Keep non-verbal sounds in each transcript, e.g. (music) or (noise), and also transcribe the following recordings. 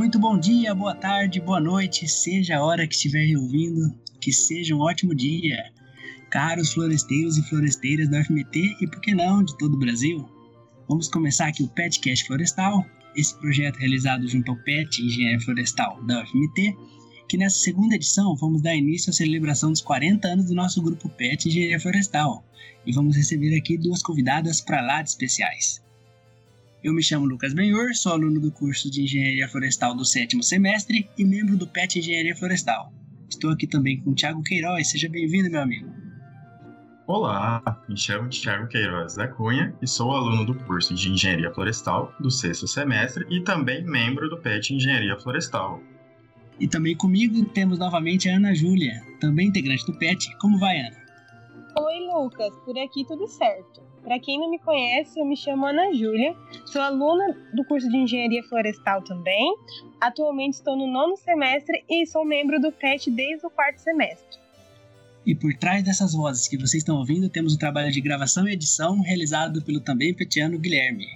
Muito bom dia, boa tarde, boa noite, seja a hora que estiver ouvindo, que seja um ótimo dia. Caros floresteiros e floresteiras da UFMT e, por que não, de todo o Brasil. Vamos começar aqui o Petcast Florestal, esse projeto realizado junto ao PET Engenharia Florestal da UFMT, que nessa segunda edição vamos dar início à celebração dos 40 anos do nosso grupo PET Engenharia Florestal e vamos receber aqui duas convidadas para lá de especiais. Eu me chamo Lucas Benhor, sou aluno do curso de Engenharia Florestal do sétimo semestre e membro do PET Engenharia Florestal. Estou aqui também com o Thiago Queiroz, seja bem-vindo, meu amigo. Olá, me chamo Thiago Queiroz da Cunha e sou aluno do curso de Engenharia Florestal do sexto semestre e também membro do PET Engenharia Florestal. E também comigo temos novamente a Ana Júlia, também integrante do PET. Como vai, Ana? Oi, Lucas, por aqui tudo certo. Para quem não me conhece, eu me chamo Ana Júlia, sou aluna do curso de Engenharia Florestal também. Atualmente estou no nono semestre e sou membro do PET desde o quarto semestre. E por trás dessas vozes que vocês estão ouvindo, temos o trabalho de gravação e edição realizado pelo também petiano Guilherme.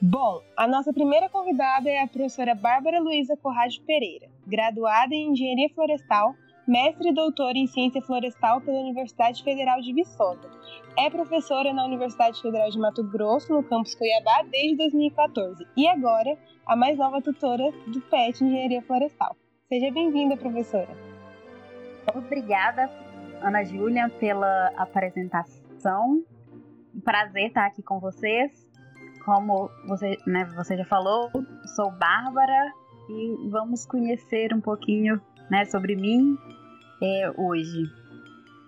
Bom, a nossa primeira convidada é a professora Bárbara Luiza Corrage Pereira, graduada em Engenharia Florestal mestre e doutora em Ciência Florestal pela Universidade Federal de Viçosa. É professora na Universidade Federal de Mato Grosso, no campus Cuiabá, desde 2014. E agora, a mais nova tutora do PET Engenharia Florestal. Seja bem-vinda, professora. Obrigada, Ana Júlia, pela apresentação. Prazer estar aqui com vocês. Como você, né, você já falou, sou Bárbara e vamos conhecer um pouquinho né, sobre mim é, hoje.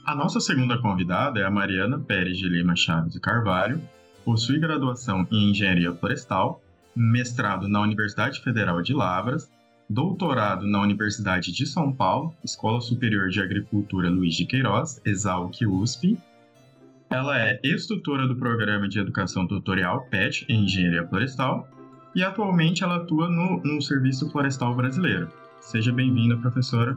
A nossa segunda convidada é a Mariana Pérez de Lima Chaves de Carvalho, possui graduação em Engenharia Florestal, mestrado na Universidade Federal de Lavras, doutorado na Universidade de São Paulo, Escola Superior de Agricultura Luiz de Queiroz, Exalc USP. Ela é ex-tutora do Programa de Educação Tutorial PET em Engenharia Florestal e atualmente ela atua no, no Serviço Florestal Brasileiro. Seja bem-vinda, professora.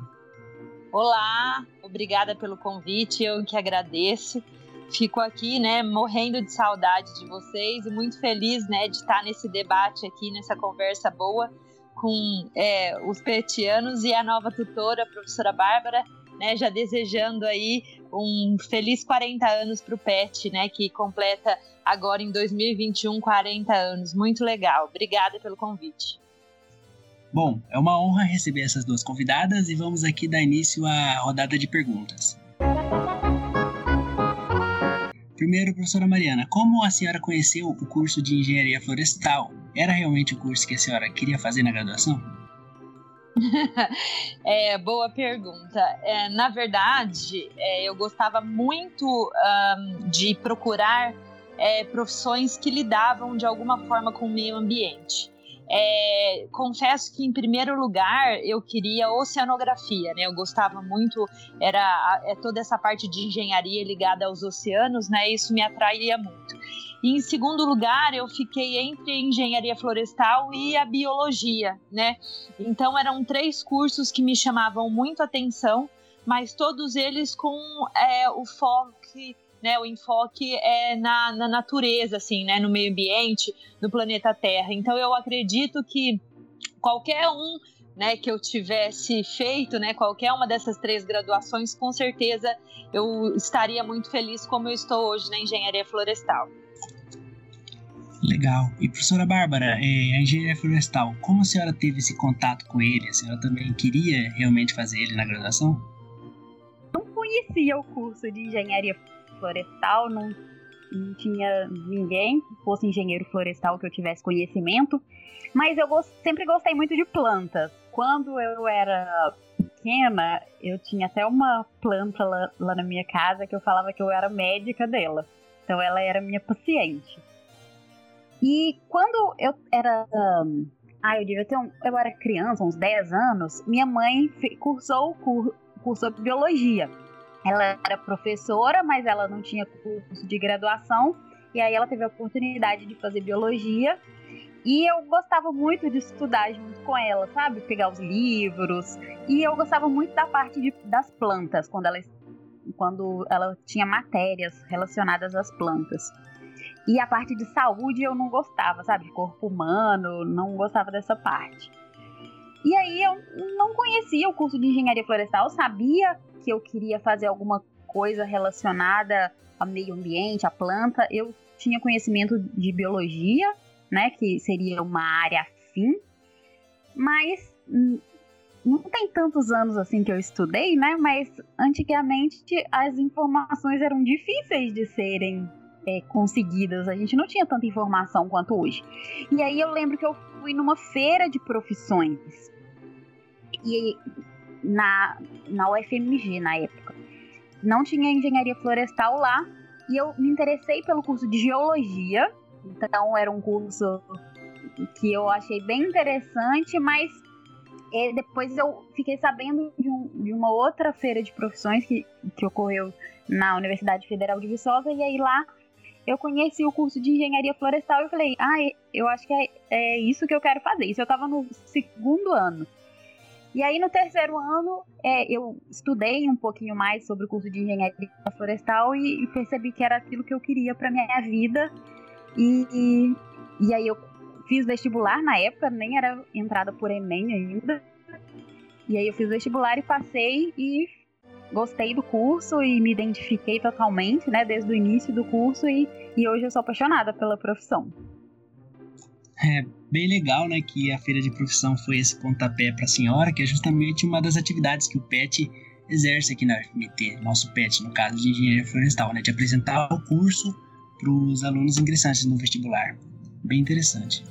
Olá, obrigada pelo convite, eu que agradeço. Fico aqui, né, morrendo de saudade de vocês e muito feliz, né, de estar nesse debate aqui, nessa conversa boa com é, os petianos e a nova tutora, a professora Bárbara, né, já desejando aí um feliz 40 anos para o PET, né, que completa agora em 2021 40 anos. Muito legal. Obrigada pelo convite. Bom, é uma honra receber essas duas convidadas e vamos aqui dar início à rodada de perguntas. Primeiro, professora Mariana, como a senhora conheceu o curso de engenharia florestal? Era realmente o curso que a senhora queria fazer na graduação? (laughs) é, boa pergunta. É, na verdade, é, eu gostava muito um, de procurar é, profissões que lidavam de alguma forma com o meio ambiente. É, confesso que em primeiro lugar eu queria oceanografia, né? Eu gostava muito, era é, toda essa parte de engenharia ligada aos oceanos, né? Isso me atraía muito. E em segundo lugar, eu fiquei entre engenharia florestal e a biologia, né? Então eram três cursos que me chamavam muito atenção, mas todos eles com é, o foco né, o enfoque é na, na natureza, assim, né, no meio ambiente, no planeta Terra. Então eu acredito que qualquer um né, que eu tivesse feito, né, qualquer uma dessas três graduações, com certeza eu estaria muito feliz como eu estou hoje na engenharia florestal. Legal. E professora Bárbara, é, a engenharia florestal, como a senhora teve esse contato com ele? A senhora também queria realmente fazer ele na graduação? Não conhecia o curso de engenharia florestal, não, não tinha ninguém que fosse engenheiro florestal que eu tivesse conhecimento, mas eu gost, sempre gostei muito de plantas. Quando eu era pequena, eu tinha até uma planta lá, lá na minha casa que eu falava que eu era médica dela. Então ela era minha paciente. E quando eu era. Um, ah, eu devia ter um, Eu era criança, uns 10 anos, minha mãe cursou o cur, cursou biologia. Ela era professora, mas ela não tinha curso de graduação. E aí ela teve a oportunidade de fazer biologia. E eu gostava muito de estudar junto com ela, sabe? Pegar os livros. E eu gostava muito da parte de, das plantas, quando ela, quando ela tinha matérias relacionadas às plantas. E a parte de saúde eu não gostava, sabe? De corpo humano, não gostava dessa parte. E aí eu não conhecia o curso de engenharia florestal, sabia que eu queria fazer alguma coisa relacionada ao meio ambiente, à planta. Eu tinha conhecimento de biologia, né, que seria uma área afim, mas não tem tantos anos assim que eu estudei, né? Mas antigamente as informações eram difíceis de serem é, conseguidas. A gente não tinha tanta informação quanto hoje. E aí eu lembro que eu fui numa feira de profissões. E na, na UFMG na época. Não tinha engenharia florestal lá. E eu me interessei pelo curso de geologia. Então era um curso que eu achei bem interessante, mas é, depois eu fiquei sabendo de, um, de, uma outra feira de profissões que, que ocorreu na Universidade Federal de Viçosa, e aí lá eu conheci o curso de engenharia florestal e falei, ah, eu acho que é, é isso que eu quero fazer. Isso eu estava no segundo ano. E aí no terceiro ano é, eu estudei um pouquinho mais sobre o curso de engenharia florestal e, e percebi que era aquilo que eu queria para minha vida. E, e, e aí eu fiz vestibular na época, nem era entrada por Enem ainda. E aí eu fiz vestibular e passei e gostei do curso e me identifiquei totalmente, né, desde o início do curso e, e hoje eu sou apaixonada pela profissão. É bem legal, né, que a feira de profissão foi esse pontapé para a senhora, que é justamente uma das atividades que o PET exerce aqui na UFMT, nosso PET, no caso de engenharia florestal, né, de apresentar o curso para os alunos ingressantes no vestibular. Bem interessante.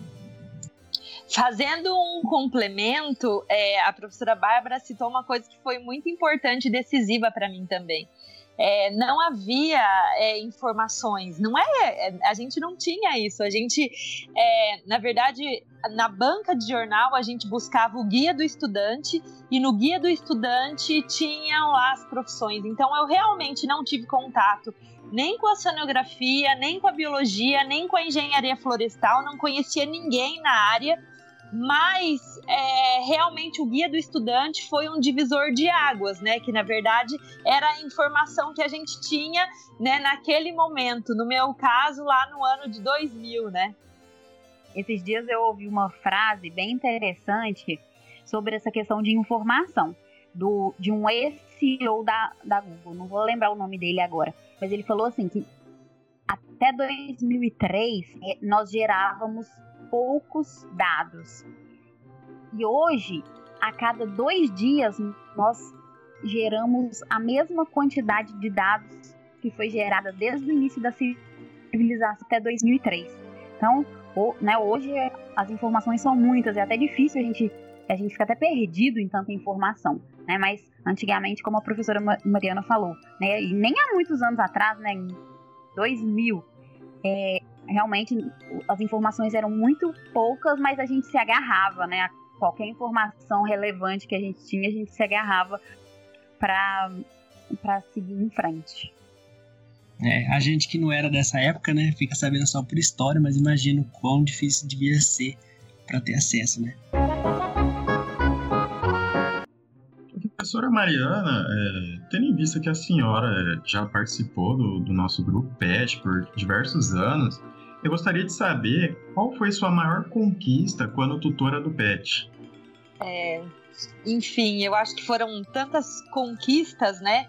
Fazendo um complemento, é, a professora Bárbara citou uma coisa que foi muito importante e decisiva para mim também. É, não havia é, informações, não é, é? A gente não tinha isso. A gente, é, na verdade, na banca de jornal a gente buscava o guia do estudante e no guia do estudante tinham lá as profissões. Então eu realmente não tive contato nem com a sonografia, nem com a biologia, nem com a engenharia florestal. Não conhecia ninguém na área mas é, realmente o guia do estudante foi um divisor de águas, né? Que na verdade era a informação que a gente tinha, né? Naquele momento, no meu caso lá no ano de 2000, né? Esses dias eu ouvi uma frase bem interessante sobre essa questão de informação do de um ex-CEO da, da Google, não vou lembrar o nome dele agora, mas ele falou assim que até 2003 é, nós gerávamos poucos dados. E hoje, a cada dois dias, nós geramos a mesma quantidade de dados que foi gerada desde o início da civilização até 2003. Então, né, hoje as informações são muitas, é até difícil a gente, a gente fica até perdido em tanta informação. Né? Mas antigamente, como a professora Mariana falou, né, e nem há muitos anos atrás, né, em 2000, é, realmente as informações eram muito poucas, mas a gente se agarrava, né? A qualquer informação relevante que a gente tinha, a gente se agarrava para seguir em frente. É, a gente que não era dessa época, né, fica sabendo só por história, mas imagino quão difícil devia ser para ter acesso, né? Professora Mariana, é, tendo em vista que a senhora é, já participou do, do nosso grupo PET por diversos anos, eu gostaria de saber qual foi sua maior conquista quando tutora do PET. É, enfim, eu acho que foram tantas conquistas, né?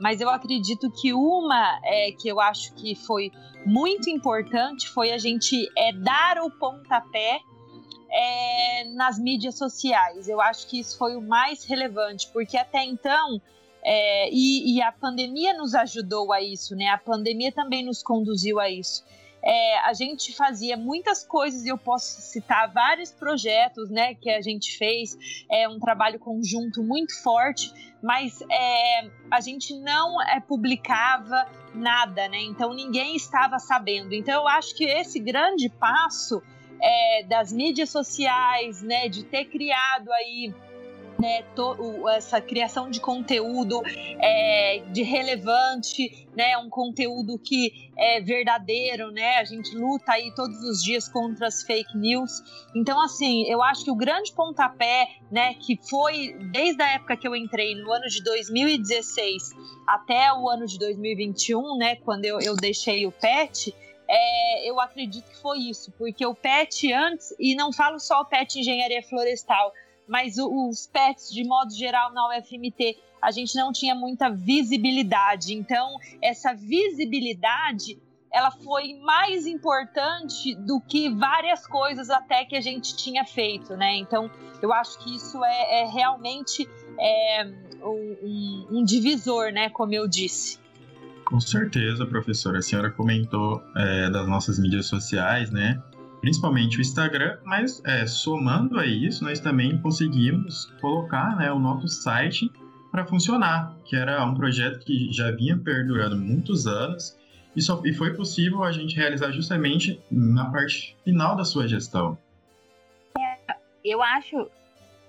Mas eu acredito que uma é, que eu acho que foi muito importante foi a gente é, dar o pontapé é, nas mídias sociais. Eu acho que isso foi o mais relevante, porque até então é, e, e, a pandemia nos ajudou a isso, né? A pandemia também nos conduziu a isso é, a gente fazia muitas coisas e eu posso citar vários projetos né, que a gente fez, é um trabalho conjunto muito forte, mas é, a gente não é, publicava nada, né? Então ninguém estava sabendo. Então eu acho que esse grande passo é, das mídias sociais, né, de ter criado aí né, to, essa criação de conteúdo é, de relevante, né, um conteúdo que é verdadeiro, né, a gente luta aí todos os dias contra as fake news. Então, assim, eu acho que o grande pontapé, né, que foi desde a época que eu entrei no ano de 2016 até o ano de 2021, né, quando eu, eu deixei o PET, é, eu acredito que foi isso, porque o PET antes, e não falo só o PET Engenharia Florestal, mas os PETs de modo geral na UFMT, a gente não tinha muita visibilidade. Então, essa visibilidade ela foi mais importante do que várias coisas até que a gente tinha feito, né? Então, eu acho que isso é, é realmente é, um, um, divisor, né? Como eu disse. Com certeza, professora. A senhora comentou é, das nossas mídias sociais, né? Principalmente o Instagram, mas é, somando a isso, nós também conseguimos colocar né, o nosso site para funcionar, que era um projeto que já vinha perdurando muitos anos e, só, e foi possível a gente realizar justamente na parte final da sua gestão. É, eu acho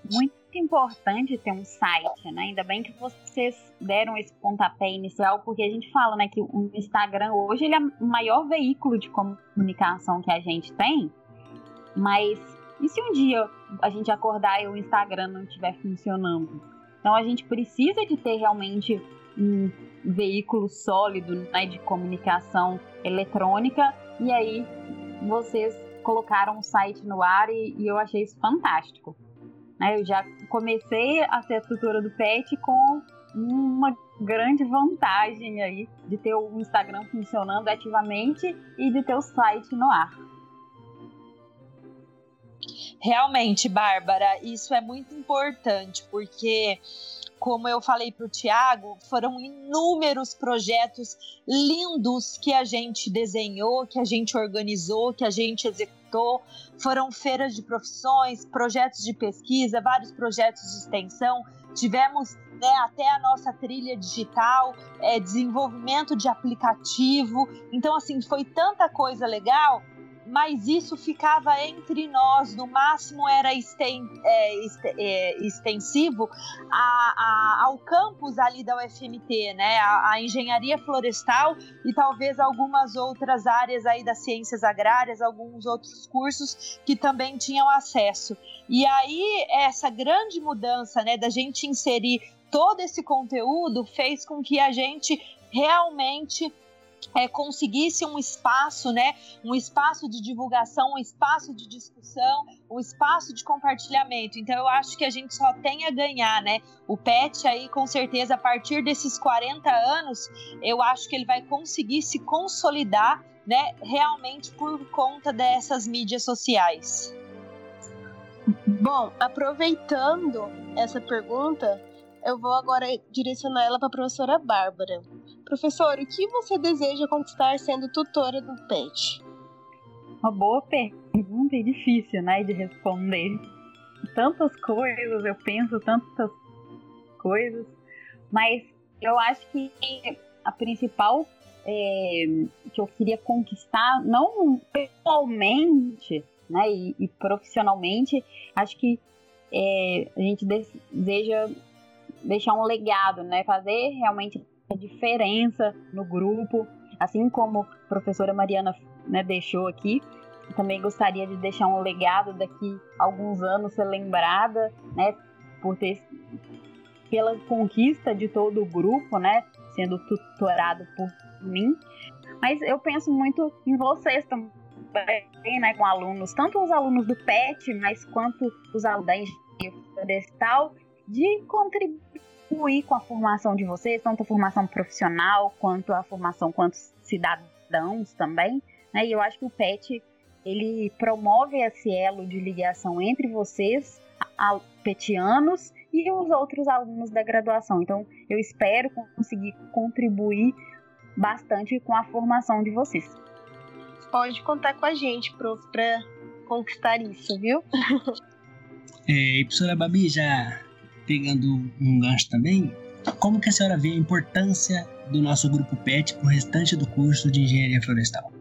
muito importante ter um site, né? Ainda bem que vocês deram esse pontapé inicial, porque a gente fala, né, que o Instagram hoje ele é o maior veículo de comunicação que a gente tem, mas e se um dia a gente acordar e o Instagram não estiver funcionando? Então a gente precisa de ter realmente um veículo sólido né, de comunicação eletrônica. E aí vocês colocaram o site no ar e, e eu achei isso fantástico. Né, eu já comecei a ser a tutora do PET com uma grande vantagem aí de ter o Instagram funcionando ativamente e de ter o site no ar. Realmente, Bárbara, isso é muito importante, porque como eu falei para o Tiago, foram inúmeros projetos lindos que a gente desenhou, que a gente organizou, que a gente executou. Foram feiras de profissões, projetos de pesquisa, vários projetos de extensão. Tivemos né, até a nossa trilha digital, é, desenvolvimento de aplicativo. Então, assim, foi tanta coisa legal mas isso ficava entre nós, no máximo era esten, é, é, extensivo a, a, ao campus ali da UFMT, né? A, a, engenharia florestal e talvez algumas outras áreas aí das ciências agrárias, alguns outros cursos que também tinham acesso. E aí essa grande mudança, né, da gente inserir todo esse conteúdo fez com que a gente realmente é, conseguisse um espaço, né, um espaço de divulgação, um espaço de discussão, um espaço de compartilhamento. Então eu acho que a gente só tem a ganhar, né? O PET aí com certeza a partir desses 40 anos, eu acho que ele vai conseguir se consolidar, né, realmente por conta dessas mídias sociais. Bom, aproveitando essa pergunta, eu vou agora direcionar ela para a professora Bárbara. Professor, o que você deseja conquistar sendo tutora do PET? Uma boa pergunta e difícil, né, de responder. Tantas coisas, eu penso tantas coisas, mas eu acho que a principal é, que eu queria conquistar, não pessoalmente, né, e, e profissionalmente, acho que é, a gente deseja deixar um legado, né? Fazer realmente diferença no grupo, assim como a professora Mariana né, deixou aqui. Também gostaria de deixar um legado daqui a alguns anos ser lembrada, né, por ter pela conquista de todo o grupo, né, sendo tutorado por mim. Mas eu penso muito em vocês também, né, com alunos, tanto os alunos do PET, mas quanto os alunos da engenharia florestal de contribuir com a formação de vocês, tanto a formação profissional quanto a formação quanto cidadãos também. Né? E eu acho que o PET ele promove esse elo de ligação entre vocês, petianos, e os outros alunos da graduação. Então, eu espero conseguir contribuir bastante com a formação de vocês. Pode contar com a gente, prof, para conquistar isso, viu? (laughs) é, professora Babi, já pegando um gancho também, como que a senhora vê a importância do nosso grupo PET para o restante do curso de Engenharia Florestal?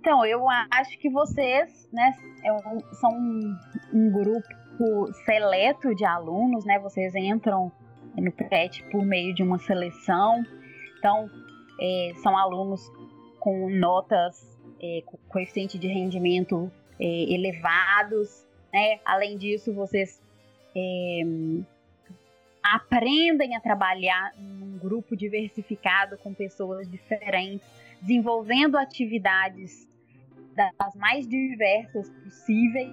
Então, eu acho que vocês né, é são um, um, grupo seleto de alunos, né? Vocês entram no PET por meio de uma seleção. Então, é, são alunos com notas, é, com coeficiente de rendimento é, elevados. Né? Além disso, vocês é, aprendem a trabalhar num grupo diversificado com pessoas diferentes. desenvolvendo atividades das mais diversas possíveis.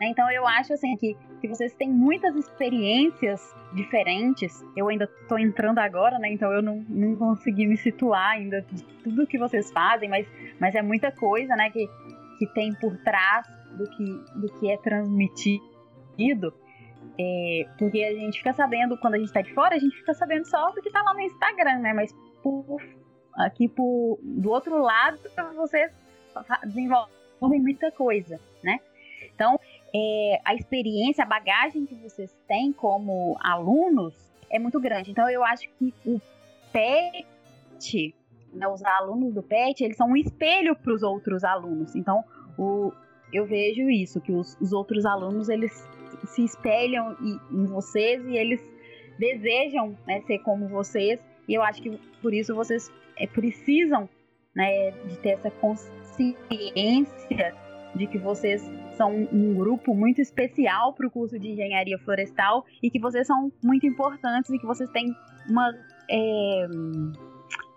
Né? Então eu acho assim que, que vocês têm muitas experiências diferentes. Eu ainda estou entrando agora, né? Então eu não, não consegui me situar ainda de tudo que vocês fazem, mas, mas é muita coisa, né? Que, que tem por trás do que, do que é transmitido. É, porque a gente fica sabendo, quando a gente está de fora, a gente fica sabendo só do que está lá no Instagram, né? Mas por, aqui por, do outro lado, vocês desenvolvem muita coisa, né? Então, é, a experiência, a bagagem que vocês têm como alunos é muito grande. Então, eu acho que o PET, né, os alunos do PET, eles são um espelho para os outros alunos. Então, o, eu vejo isso, que os, os outros alunos, eles se espelham em vocês e eles desejam né, ser como vocês. E eu acho que por isso vocês é, precisam né, de ter essa consciência de que vocês são um grupo muito especial para o curso de engenharia florestal e que vocês são muito importantes e que vocês têm uma, é,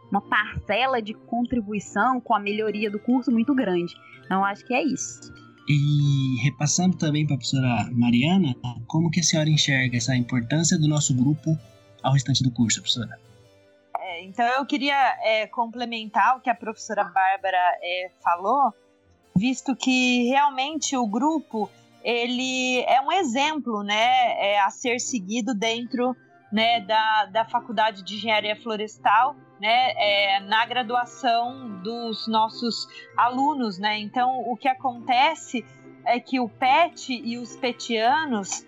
uma parcela de contribuição com a melhoria do curso muito grande. Então, acho que é isso. E repassando também para a professora Mariana, como que a senhora enxerga essa importância do nosso grupo ao restante do curso, professora? É, então eu queria é, complementar o que a professora Bárbara é, falou, visto que realmente o grupo ele é um exemplo, né, é, a ser seguido dentro né, da, da Faculdade de Engenharia Florestal, né, é, na graduação dos nossos alunos, né? Então, o que acontece é que o PET e os petianos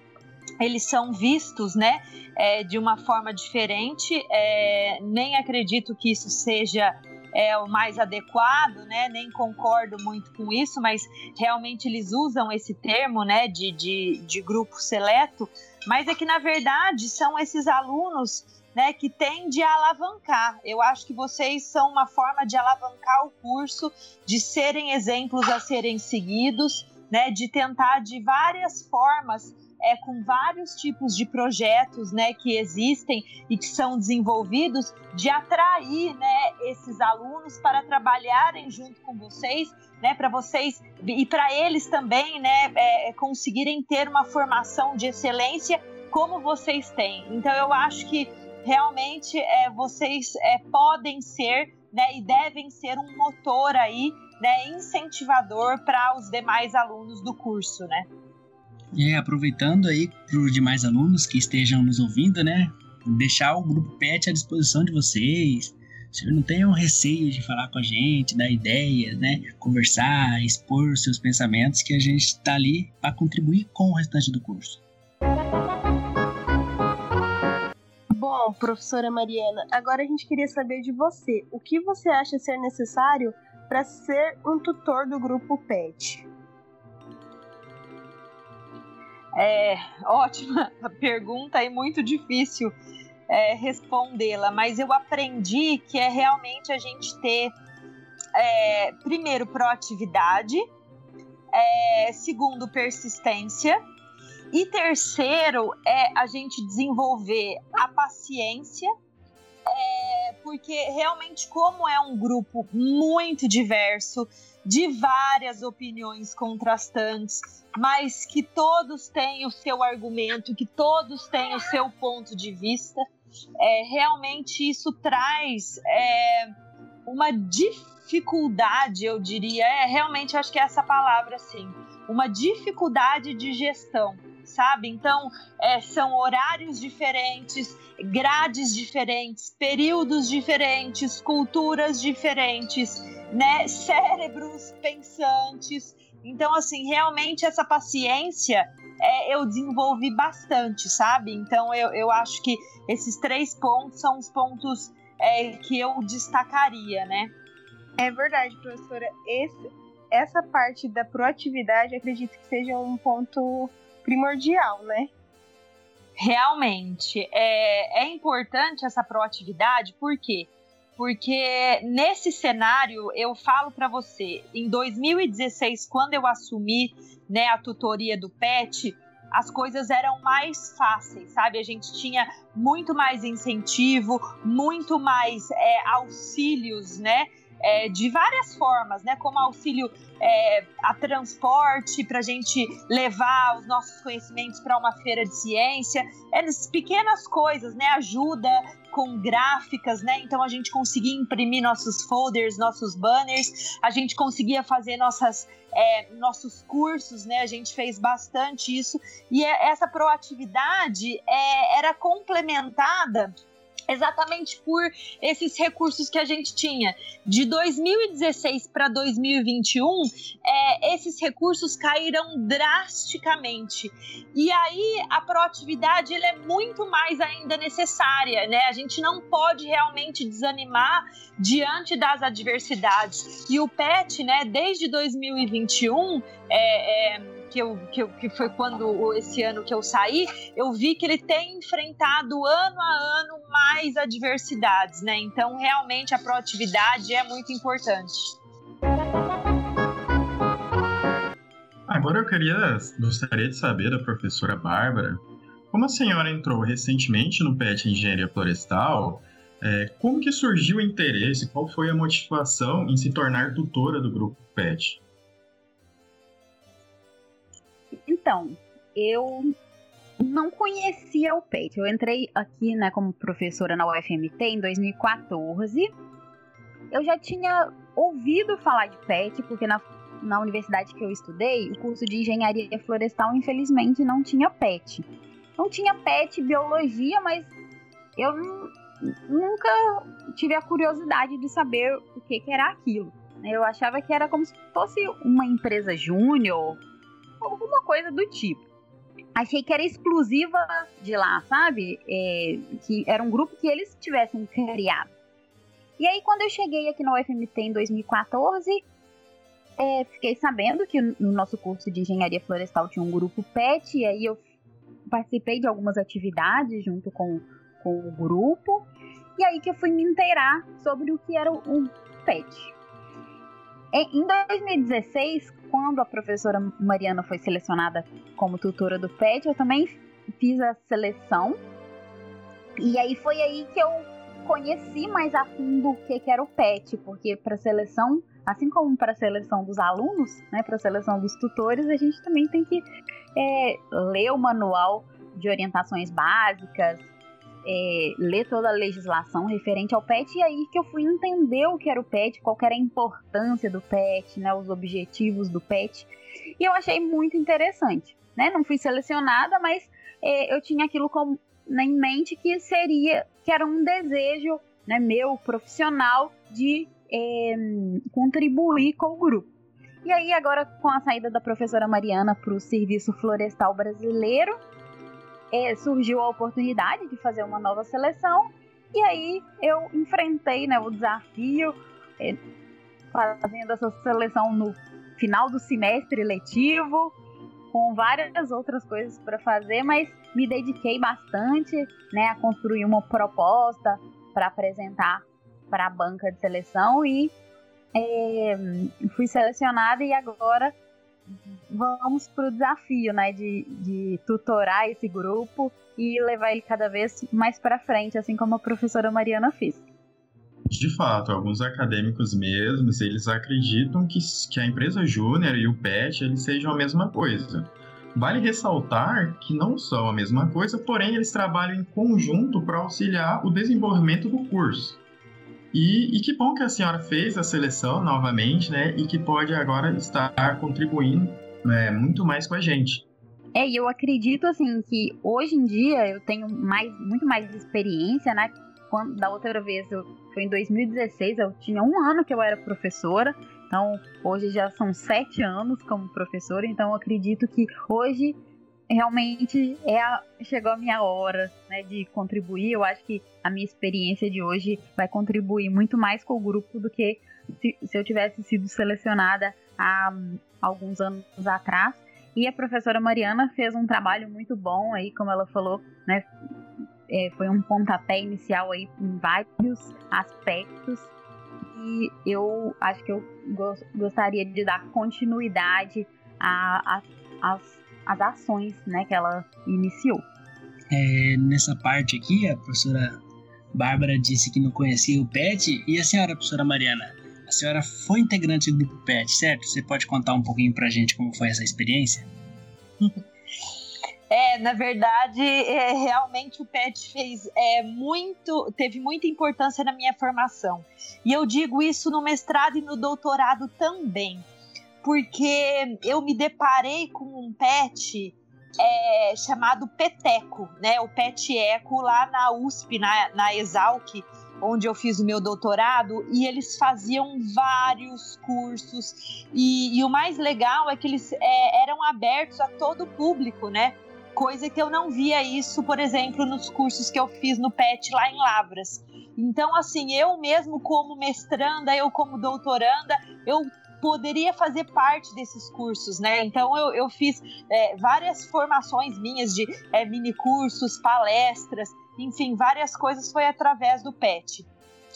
eles são vistos, né, é, de uma forma diferente. É, nem acredito que isso seja é o mais adequado, né? Nem concordo muito com isso, mas realmente eles usam esse termo, né? De, de, de grupo seleto, mas é que na verdade são esses alunos né, que tende a alavancar. Eu acho que vocês são uma forma de alavancar o curso, de serem exemplos a serem seguidos, né, de tentar de várias formas é, com vários tipos de projetos né, que existem e que são desenvolvidos, de atrair né, esses alunos para trabalharem junto com vocês, né, para vocês e para eles também né, é, conseguirem ter uma formação de excelência como vocês têm. Então eu acho que realmente é, vocês é, podem ser né, e devem ser um motor aí, né, incentivador para os demais alunos do curso, né? E aproveitando aí para os demais alunos que estejam nos ouvindo, né? Deixar o grupo PET à disposição de vocês. Vocês não tenham receio de falar com a gente, dar ideias, né? Conversar, expor seus pensamentos, que a gente está ali para contribuir com o restante do curso. Bom, professora Mariana, agora a gente queria saber de você. O que você acha ser necessário para ser um tutor do grupo PET? É, ótima (laughs) pergunta e muito difícil é, respondê-la, mas eu aprendi que é realmente a gente ter, é, primeiro, proatividade, é, segundo, persistência, e terceiro, é a gente desenvolver a paciência, é, porque realmente, como é um grupo muito diverso, de várias opiniões contrastantes, mas que todos têm o seu argumento, que todos têm o seu ponto de vista. É, realmente isso traz é, uma dificuldade, eu diria, é realmente acho que é essa palavra sim, uma dificuldade de gestão, sabe? Então é, são horários diferentes, grades diferentes, períodos diferentes, culturas diferentes, né? Cérebros pensantes. Então, assim, realmente essa paciência é, eu desenvolvi bastante, sabe? Então, eu, eu acho que esses três pontos são os pontos é, que eu destacaria, né? É verdade, professora. Esse, essa parte da proatividade, acredito que seja um ponto primordial, né? Realmente. É, é importante essa proatividade, por quê? Porque nesse cenário eu falo para você, em 2016, quando eu assumi né, a tutoria do PET, as coisas eram mais fáceis, sabe? A gente tinha muito mais incentivo, muito mais é, auxílios, né? É, de várias formas, né? Como auxílio é, a transporte para a gente levar os nossos conhecimentos para uma feira de ciência, essas pequenas coisas, né? Ajuda com gráficas, né? Então a gente conseguia imprimir nossos folders, nossos banners, a gente conseguia fazer nossas, é, nossos cursos, né? A gente fez bastante isso e é, essa proatividade é, era complementada exatamente por esses recursos que a gente tinha. De 2016 para 2021, é, esses recursos caíram drasticamente. E aí a proatividade é muito mais ainda necessária, né? A gente não pode realmente desanimar diante das adversidades. E o PET, né, desde 2021, é, é que, eu, que, eu, que foi quando esse ano que eu saí, eu vi que ele tem enfrentado ano a ano mais adversidades, né? Então, realmente, a proatividade é muito importante. Agora eu queria, gostaria de saber da professora Bárbara, como a senhora entrou recentemente no PET Engenharia Florestal, é, como que surgiu o interesse, qual foi a motivação em se tornar tutora do grupo PET? Então, eu não conhecia o PET. Eu entrei aqui, né, como professora na UFMT em 2014. Eu já tinha ouvido falar de PET, porque na, na universidade que eu estudei, o curso de engenharia florestal, infelizmente, não tinha PET. Não tinha PET biologia, mas eu nunca tive a curiosidade de saber o que, que era aquilo. Eu achava que era como se fosse uma empresa júnior alguma coisa do tipo. Achei que era exclusiva de lá, sabe? É, que era um grupo que eles tivessem criado. E aí, quando eu cheguei aqui na UFMT em 2014, é, fiquei sabendo que no nosso curso de engenharia florestal tinha um grupo PET, e aí eu participei de algumas atividades junto com, com o grupo. E aí que eu fui me inteirar sobre o que era o PET. Em 2016, quando a professora Mariana foi selecionada como tutora do PET, eu também fiz a seleção. E aí foi aí que eu conheci mais a fundo o que, era o PET, porque para seleção, assim como para seleção dos alunos, né, para seleção dos tutores, a gente também tem que é, ler o manual de orientações básicas, é, ler toda a legislação referente ao PET e aí que eu fui entender o que era o PET, qual era a importância do PET, né, os objetivos do PET. E eu achei muito interessante. Né? Não fui selecionada, mas é, eu tinha aquilo como, né, em mente que seria, que era um desejo né, meu, profissional, de é, contribuir com o grupo. E aí, agora, com a saída da professora Mariana para o Serviço Florestal Brasileiro, é, surgiu a oportunidade de fazer uma nova seleção. E aí eu enfrentei né, o desafio é, fazendo essa seleção no final do semestre letivo com várias outras coisas para fazer, mas me dediquei bastante né, a construir uma proposta para apresentar para a banca de seleção e é, fui selecionada e agora vamos para o desafio, né, de, de tutorar esse grupo e levar ele cada vez mais para frente, assim como a professora Mariana fez. De fato, alguns acadêmicos mesmos, eles acreditam que, que a empresa júnior e o PET eles sejam a mesma coisa. Vale ressaltar que não são a mesma coisa, porém eles trabalham em conjunto para auxiliar o desenvolvimento do curso. E, e, que bom que a senhora fez a seleção novamente, né? E que pode agora estar contribuindo né, muito mais com a gente. É, e eu acredito assim que hoje em dia eu tenho mais, muito mais experiência, né? Quando, da outra vez, eu, foi em 2016, eu tinha um ano que eu era professora, então hoje já são sete anos como professora, então eu acredito que hoje realmente é a, chegou a minha hora né, de contribuir. Eu acho que a minha experiência de hoje vai contribuir muito mais com o grupo do que se, se eu tivesse sido selecionada há um, alguns anos atrás. E a professora Mariana fez um trabalho muito bom aí, como ela falou, né? É, foi um pontapé inicial aí em vários aspectos e eu acho que eu gostaria de dar continuidade às as ações né, que ela iniciou. É, nessa parte aqui, a professora Bárbara disse que não conhecia o PET. E a senhora, professora Mariana? A senhora foi integrante do grupo PET, certo? Você pode contar um pouquinho pra gente como foi essa experiência? (laughs) É, na verdade, é, realmente o PET fez é, muito, teve muita importância na minha formação. E eu digo isso no mestrado e no doutorado também, porque eu me deparei com um PET é, chamado Peteco, né? O PET Eco lá na USP, na, na Exalc, onde eu fiz o meu doutorado, e eles faziam vários cursos. E, e o mais legal é que eles é, eram abertos a todo o público, né? Coisa que eu não via isso, por exemplo, nos cursos que eu fiz no PET lá em Lavras. Então, assim, eu mesmo como mestranda, eu como doutoranda, eu poderia fazer parte desses cursos, né? Então eu, eu fiz é, várias formações minhas de é, mini cursos, palestras, enfim, várias coisas foi através do PET.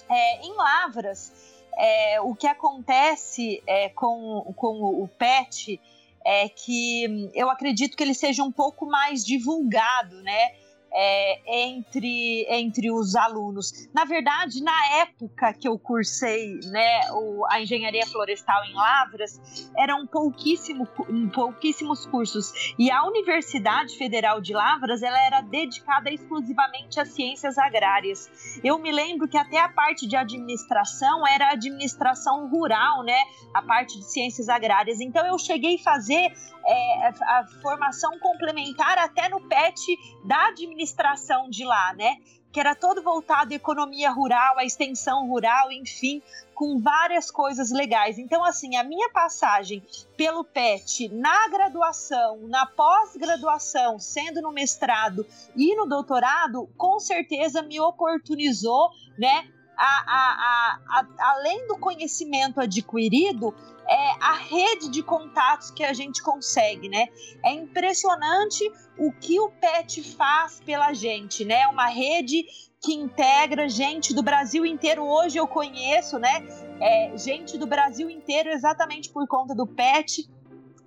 É, em Lavras, é, o que acontece é, com, com o PET é que eu acredito que ele seja um pouco mais divulgado, né? É, entre, entre os alunos. Na verdade, na época que eu cursei né, o, a engenharia florestal em Lavras, eram pouquíssimo, pouquíssimos cursos. E a Universidade Federal de Lavras ela era dedicada exclusivamente às ciências agrárias. Eu me lembro que até a parte de administração era administração rural, né? A parte de ciências agrárias. Então eu cheguei a fazer é, a formação complementar até no PET da administração de lá, né? Que era todo voltado à economia rural, à extensão rural, enfim, com várias coisas legais. Então, assim, a minha passagem pelo PET na graduação, na pós-graduação, sendo no mestrado e no doutorado, com certeza me oportunizou, né? A, a, a, além do conhecimento adquirido, é a rede de contatos que a gente consegue, né? É impressionante o que o PET faz pela gente, né? Uma rede que integra gente do Brasil inteiro. Hoje eu conheço, né? É, gente do Brasil inteiro exatamente por conta do PET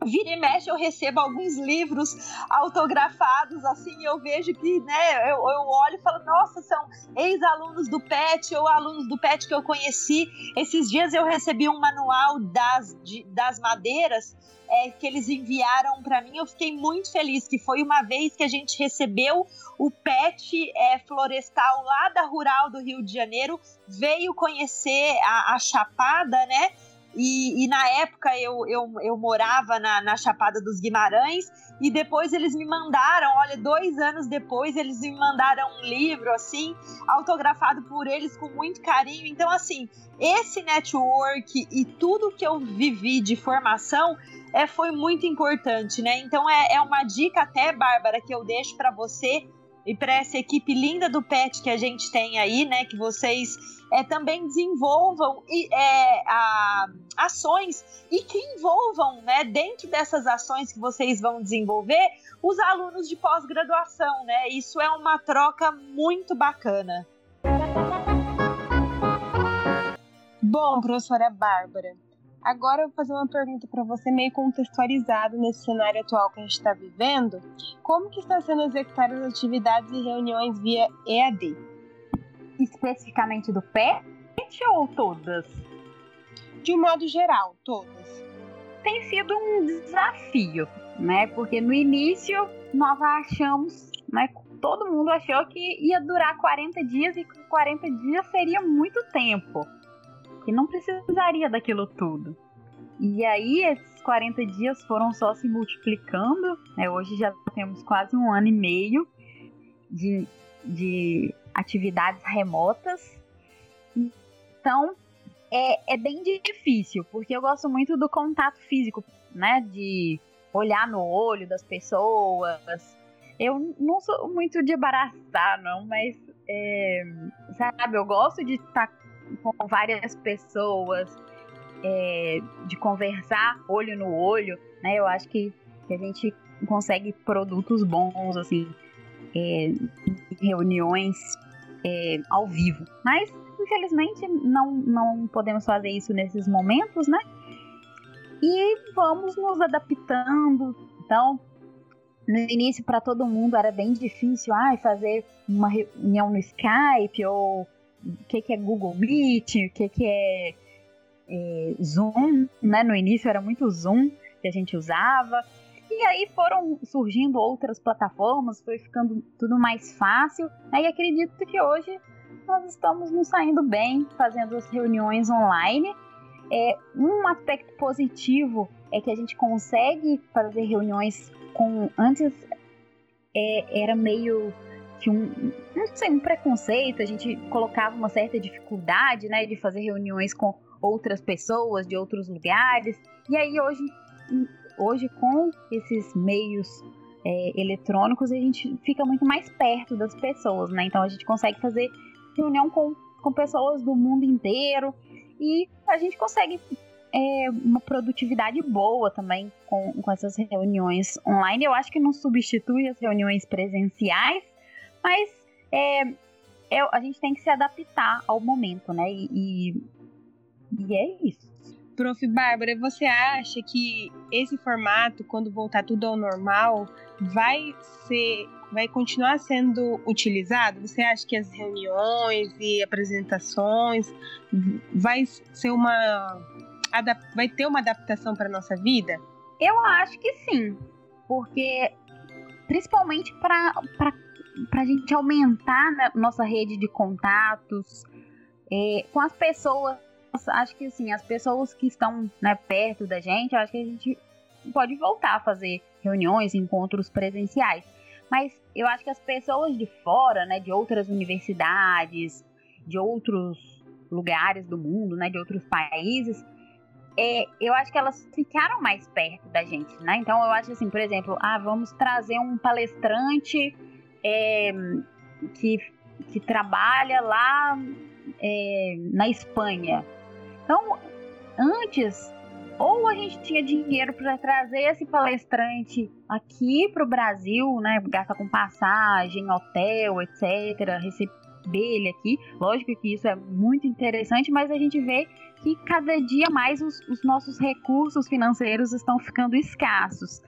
vira e mexe eu recebo alguns livros autografados, assim, eu vejo que, né, eu, eu olho e falo, nossa, são ex-alunos do PET ou alunos do PET que eu conheci. Esses dias eu recebi um manual das, de, das madeiras é, que eles enviaram para mim, eu fiquei muito feliz, que foi uma vez que a gente recebeu o PET é, florestal lá da Rural do Rio de Janeiro, veio conhecer a, a Chapada, né, e, e, na época eu, eu, eu morava na, na Chapada dos Guimarães e depois eles me mandaram, olha, dois anos depois eles me mandaram um livro assim, autografado por eles com muito carinho. Então, assim, esse network e tudo que eu vivi de formação é, foi muito importante, né? Então é, é uma dica até, Bárbara, que eu deixo para você e para essa equipe linda do PET que a gente tem aí, né? Que vocês é, também desenvolvam é, a, ações e que envolvam, né, dentro dessas ações que vocês vão desenvolver, os alunos de pós-graduação, né? Isso é uma troca muito bacana. Bom, professora Bárbara, Agora eu vou fazer uma pergunta para você meio contextualizado nesse cenário atual que a gente está vivendo. Como que está sendo executadas as atividades e reuniões via EAD? Especificamente do PET ou todas? De um modo geral, todas. Tem sido um desafio, né? Porque no início nós achamos, né? Todo mundo achou que ia durar 40 dias e 40 dias seria muito tempo que não precisaria daquilo tudo. E aí esses 40 dias foram só se multiplicando. Né? Hoje já temos quase um ano e meio de, de atividades remotas. Então é, é bem difícil, porque eu gosto muito do contato físico, né? De olhar no olho das pessoas. Eu não sou muito de abraçar, não, mas é, sabe, eu gosto de estar tá com várias pessoas, é, de conversar olho no olho, né? Eu acho que, que a gente consegue produtos bons, assim, é, reuniões é, ao vivo. Mas, infelizmente, não, não podemos fazer isso nesses momentos, né? E vamos nos adaptando. Então, no início, para todo mundo era bem difícil ah, fazer uma reunião no Skype ou o que, que é Google Meet, o que, que é, é, Zoom, né? No início era muito Zoom que a gente usava. E aí foram surgindo outras plataformas, foi ficando tudo mais fácil. Né? E acredito que hoje nós estamos nos saindo bem fazendo as reuniões online. É, um aspecto positivo é que a gente consegue fazer reuniões com. Antes é, era meio que um, não sei, um preconceito, a gente colocava uma certa dificuldade, né, de fazer reuniões com outras pessoas de outros lugares. E aí hoje, hoje com esses meios é, eletrônicos, a gente fica muito mais perto das pessoas, né? Então a gente consegue fazer reunião com, com pessoas do mundo inteiro e a gente consegue é, uma produtividade boa também com, com essas reuniões online. Eu acho que não substitui as reuniões presenciais, mas é, é, a gente tem que se adaptar ao momento, né? E, e, e é isso. Prof. Bárbara, você acha que esse formato, quando voltar tudo ao normal, vai ser, vai continuar sendo utilizado? Você acha que as reuniões e apresentações vai ser uma vai ter uma adaptação para nossa vida? Eu acho que sim, porque principalmente para a gente aumentar né, nossa rede de contatos é, com as pessoas. Acho que assim, as pessoas que estão né, perto da gente, acho que a gente pode voltar a fazer reuniões, encontros presenciais. Mas eu acho que as pessoas de fora, né, de outras universidades, de outros lugares do mundo, né, de outros países, é, eu acho que elas ficaram mais perto da gente, né? Então eu acho assim, por exemplo, ah, vamos trazer um palestrante é, que, que trabalha lá é, na Espanha. Então, antes, ou a gente tinha dinheiro para trazer esse palestrante aqui para o Brasil, né? Gasta com passagem, hotel, etc., receber ele aqui. Lógico que isso é muito interessante, mas a gente vê que cada dia mais os, os nossos recursos financeiros estão ficando escassos.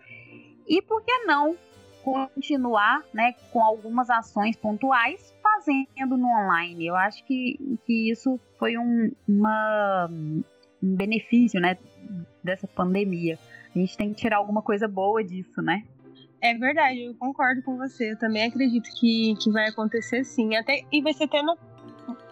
E por que não continuar né, com algumas ações pontuais fazendo no online? Eu acho que, que isso foi um, uma, um benefício né, dessa pandemia. A gente tem que tirar alguma coisa boa disso, né? É verdade, eu concordo com você. Eu também acredito que, que vai acontecer sim. Até, e vai ser até no,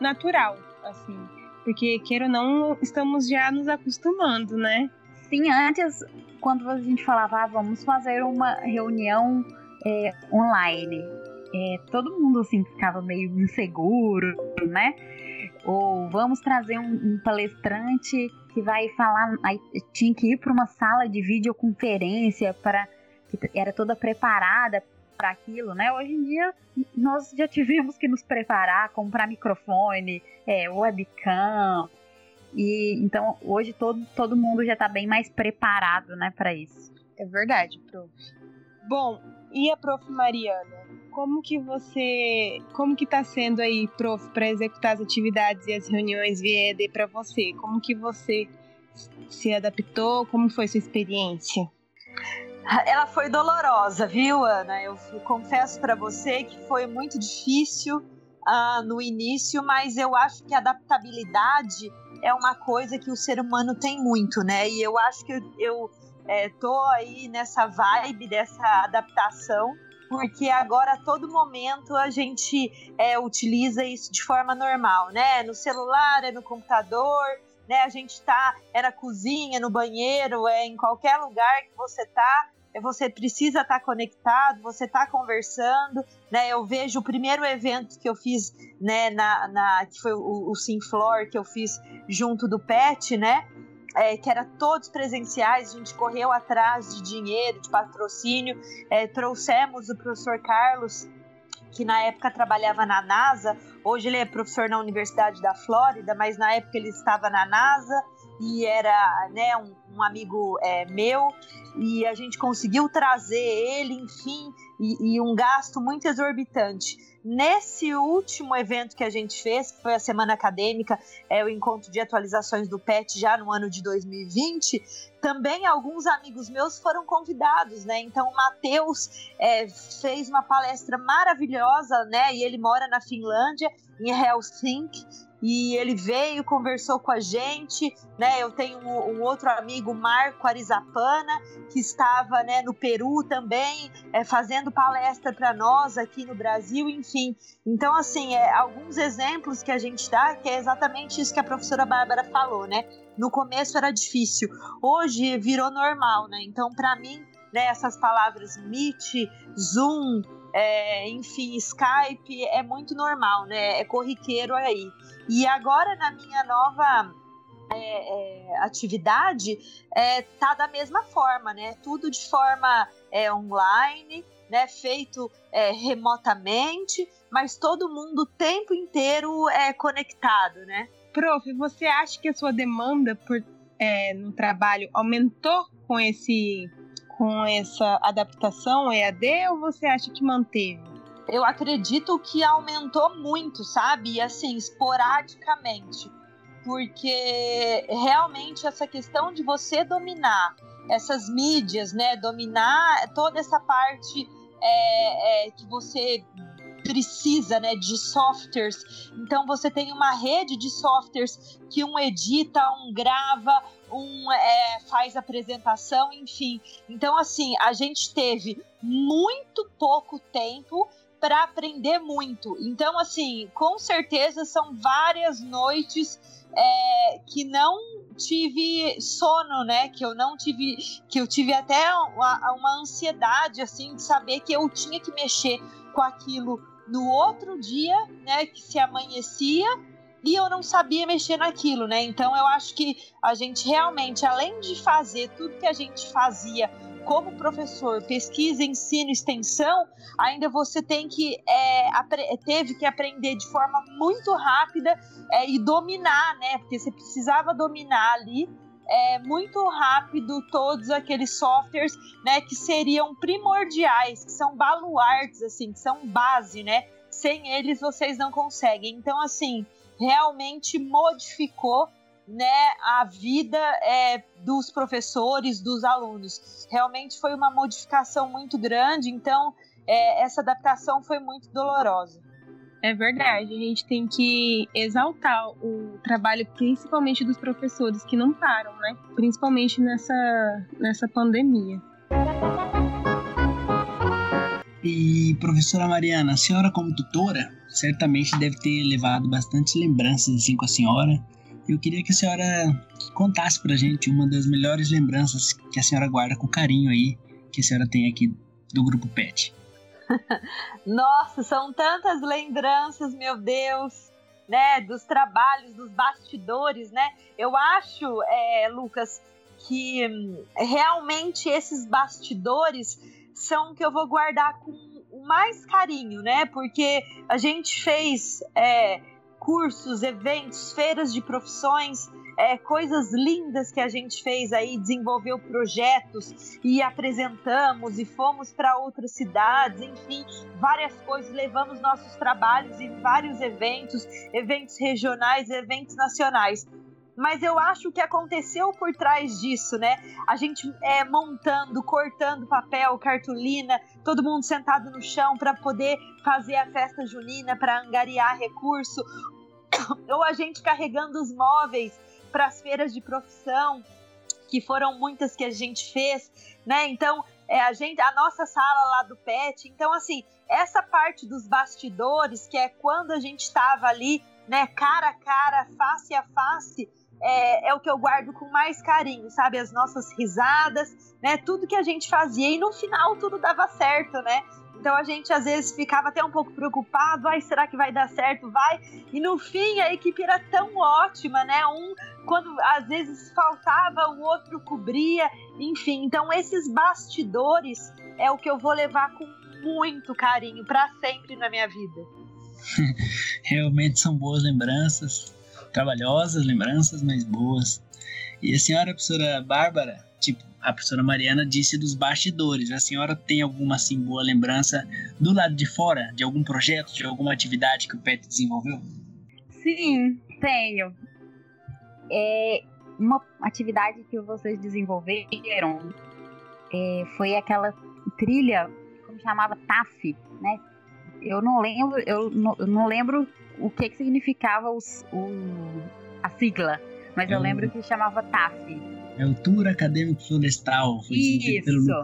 natural, assim porque, queira ou não, estamos já nos acostumando, né? Sim, antes, quando a gente falava, ah, vamos fazer uma reunião é, online, é, todo mundo assim ficava meio inseguro, né? Ou vamos trazer um, um palestrante que vai falar, aí tinha que ir para uma sala de videoconferência para que era toda preparada para aquilo, né? Hoje em dia nós já tivemos que nos preparar, comprar microfone, é, webcam. E então hoje todo, todo mundo já está bem mais preparado, né, para isso. É verdade, prof. Bom, e a prof Mariana? Como que você, como que tá sendo aí, prof, para executar as atividades e as reuniões via ED para você? Como que você se adaptou? Como foi sua experiência? Ela foi dolorosa, viu, Ana? Eu confesso para você que foi muito difícil uh, no início, mas eu acho que adaptabilidade é uma coisa que o ser humano tem muito, né? E eu acho que eu, eu é, tô aí nessa vibe dessa adaptação, porque agora a todo momento a gente é, utiliza isso de forma normal, né? No celular, é no computador, né? A gente tá, é na cozinha, no banheiro, é em qualquer lugar que você tá, é você precisa estar tá conectado, você está conversando, né? Eu vejo o primeiro evento que eu fiz, né, na, na que foi o, o que eu fiz junto do Pet, né? É, que era todos presenciais, a gente correu atrás de dinheiro, de patrocínio, é, trouxemos o professor Carlos, que na época trabalhava na NASA, hoje ele é professor na Universidade da Flórida, mas na época ele estava na NASA, e era né, um, um amigo é, meu, e a gente conseguiu trazer ele, enfim, e, e, um gasto muito exorbitante. Nesse último evento que a gente fez, que foi a semana acadêmica, é o encontro de atualizações do PET já no ano de 2020, também alguns amigos meus foram convidados, né? Então o Matheus é, fez uma palestra maravilhosa, né? E ele mora na Finlândia, em Helsinki, e ele veio, conversou com a gente, né? Eu tenho um, um outro amigo, Marco Arizapana, que estava né, no Peru também, é, fazendo palestra para nós aqui no Brasil, enfim. Então, assim, é, alguns exemplos que a gente dá, que é exatamente isso que a professora Bárbara falou, né? No começo era difícil, hoje virou normal, né? Então, para mim, né, essas palavras Meet, Zoom, é, enfim, Skype é muito normal, né? É corriqueiro aí. E agora na minha nova é, é, atividade é, tá da mesma forma, né? Tudo de forma é, online, né? Feito é, remotamente, mas todo mundo o tempo inteiro é conectado, né? Prof, você acha que a sua demanda por, é, no trabalho aumentou com esse com essa adaptação EAD ou você acha que manteve? Eu acredito que aumentou muito, sabe? E assim, esporadicamente. Porque realmente essa questão de você dominar essas mídias, né? Dominar toda essa parte é, é, que você precisa né, de softwares. Então você tem uma rede de softwares que um edita, um grava, um é, faz apresentação, enfim. Então, assim, a gente teve muito pouco tempo para aprender muito. Então, assim, com certeza são várias noites é, que não tive sono, né? Que eu não tive, que eu tive até uma, uma ansiedade assim de saber que eu tinha que mexer com aquilo no outro dia, né? Que se amanhecia e eu não sabia mexer naquilo, né? Então eu acho que a gente realmente, além de fazer tudo que a gente fazia como professor, pesquisa, ensino, extensão, ainda você tem que é, teve que aprender de forma muito rápida é, e dominar, né? Porque você precisava dominar ali é, muito rápido todos aqueles softwares, né? Que seriam primordiais, que são baluartes, assim, que são base, né? Sem eles vocês não conseguem. Então, assim, realmente modificou né, a vida é, dos professores, dos alunos. Realmente foi uma modificação muito grande, então é, essa adaptação foi muito dolorosa. É verdade, a gente tem que exaltar o trabalho, principalmente dos professores que não param, né? Principalmente nessa, nessa pandemia. E professora Mariana, a senhora como tutora certamente deve ter levado bastante lembranças assim com a senhora. Eu queria que a senhora contasse pra gente uma das melhores lembranças que a senhora guarda com carinho aí, que a senhora tem aqui do grupo PET. (laughs) Nossa, são tantas lembranças, meu Deus, né? Dos trabalhos, dos bastidores, né? Eu acho, é, Lucas, que hum, realmente esses bastidores são que eu vou guardar com mais carinho, né? Porque a gente fez é, cursos, eventos, feiras de profissões, é, coisas lindas que a gente fez aí, desenvolveu projetos e apresentamos e fomos para outras cidades, enfim, várias coisas, levamos nossos trabalhos em vários eventos, eventos regionais, eventos nacionais mas eu acho que aconteceu por trás disso, né? A gente é, montando, cortando papel, cartolina, todo mundo sentado no chão para poder fazer a festa junina, para angariar recurso, (coughs) ou a gente carregando os móveis para as feiras de profissão, que foram muitas que a gente fez, né? Então, é, a gente, a nossa sala lá do PET, então assim, essa parte dos bastidores, que é quando a gente estava ali, né, cara a cara, face a face, é, é, o que eu guardo com mais carinho, sabe? As nossas risadas, né? Tudo que a gente fazia e no final tudo dava certo, né? Então a gente às vezes ficava até um pouco preocupado, ai, será que vai dar certo? Vai. E no fim a equipe era tão ótima, né? Um quando às vezes faltava, o outro cobria, enfim. Então esses bastidores é o que eu vou levar com muito carinho para sempre na minha vida. (laughs) Realmente são boas lembranças trabalhosas, lembranças, mas boas. E a senhora, a professora Bárbara, tipo, a professora Mariana disse dos bastidores. A senhora tem alguma assim boa lembrança do lado de fora de algum projeto, de alguma atividade que o PET desenvolveu? Sim, tenho. É, uma atividade que vocês desenvolveram é, foi aquela trilha, como chamava TAF, né? Eu não lembro, eu não, eu não lembro o que, que significava os, o, a sigla, mas é eu lembro que chamava TAF. É o Tour Acadêmico Florestal, foi Isso. pelo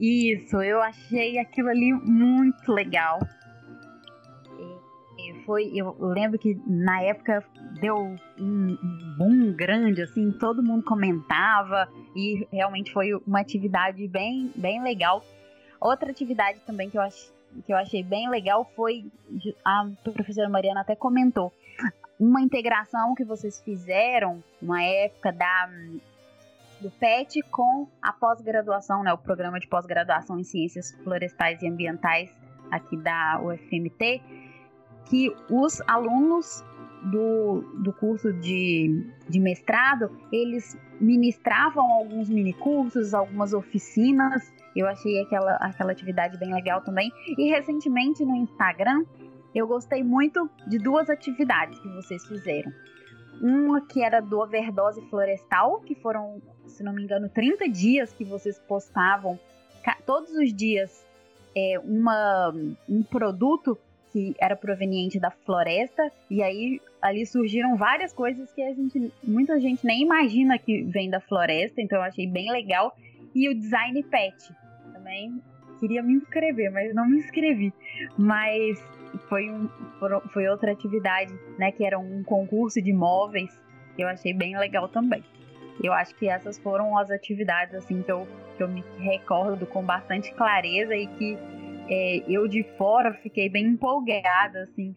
Isso, eu achei aquilo ali muito legal. E foi, eu lembro que na época deu um, um boom grande, assim, todo mundo comentava e realmente foi uma atividade bem, bem legal. Outra atividade também que eu, ach, que eu achei bem legal foi, a professora Mariana até comentou, uma integração que vocês fizeram uma época da do PET com a pós-graduação, né, o programa de pós-graduação em Ciências Florestais e Ambientais aqui da UFMT, que os alunos do, do curso de, de mestrado, eles ministravam alguns minicursos, algumas oficinas, eu achei aquela, aquela atividade bem legal também. E recentemente no Instagram, eu gostei muito de duas atividades que vocês fizeram. Uma que era do overdose florestal, que foram se não me engano, 30 dias que vocês postavam todos os dias é, uma, um produto que era proveniente da floresta, e aí ali surgiram várias coisas que a gente, muita gente nem imagina que vem da floresta, então eu achei bem legal. E o design pet também queria me inscrever, mas não me inscrevi. Mas foi, um, foi outra atividade, né, que era um concurso de móveis, que eu achei bem legal também. Eu acho que essas foram as atividades assim que eu, que eu me recordo com bastante clareza e que é, eu de fora fiquei bem empolgada, assim,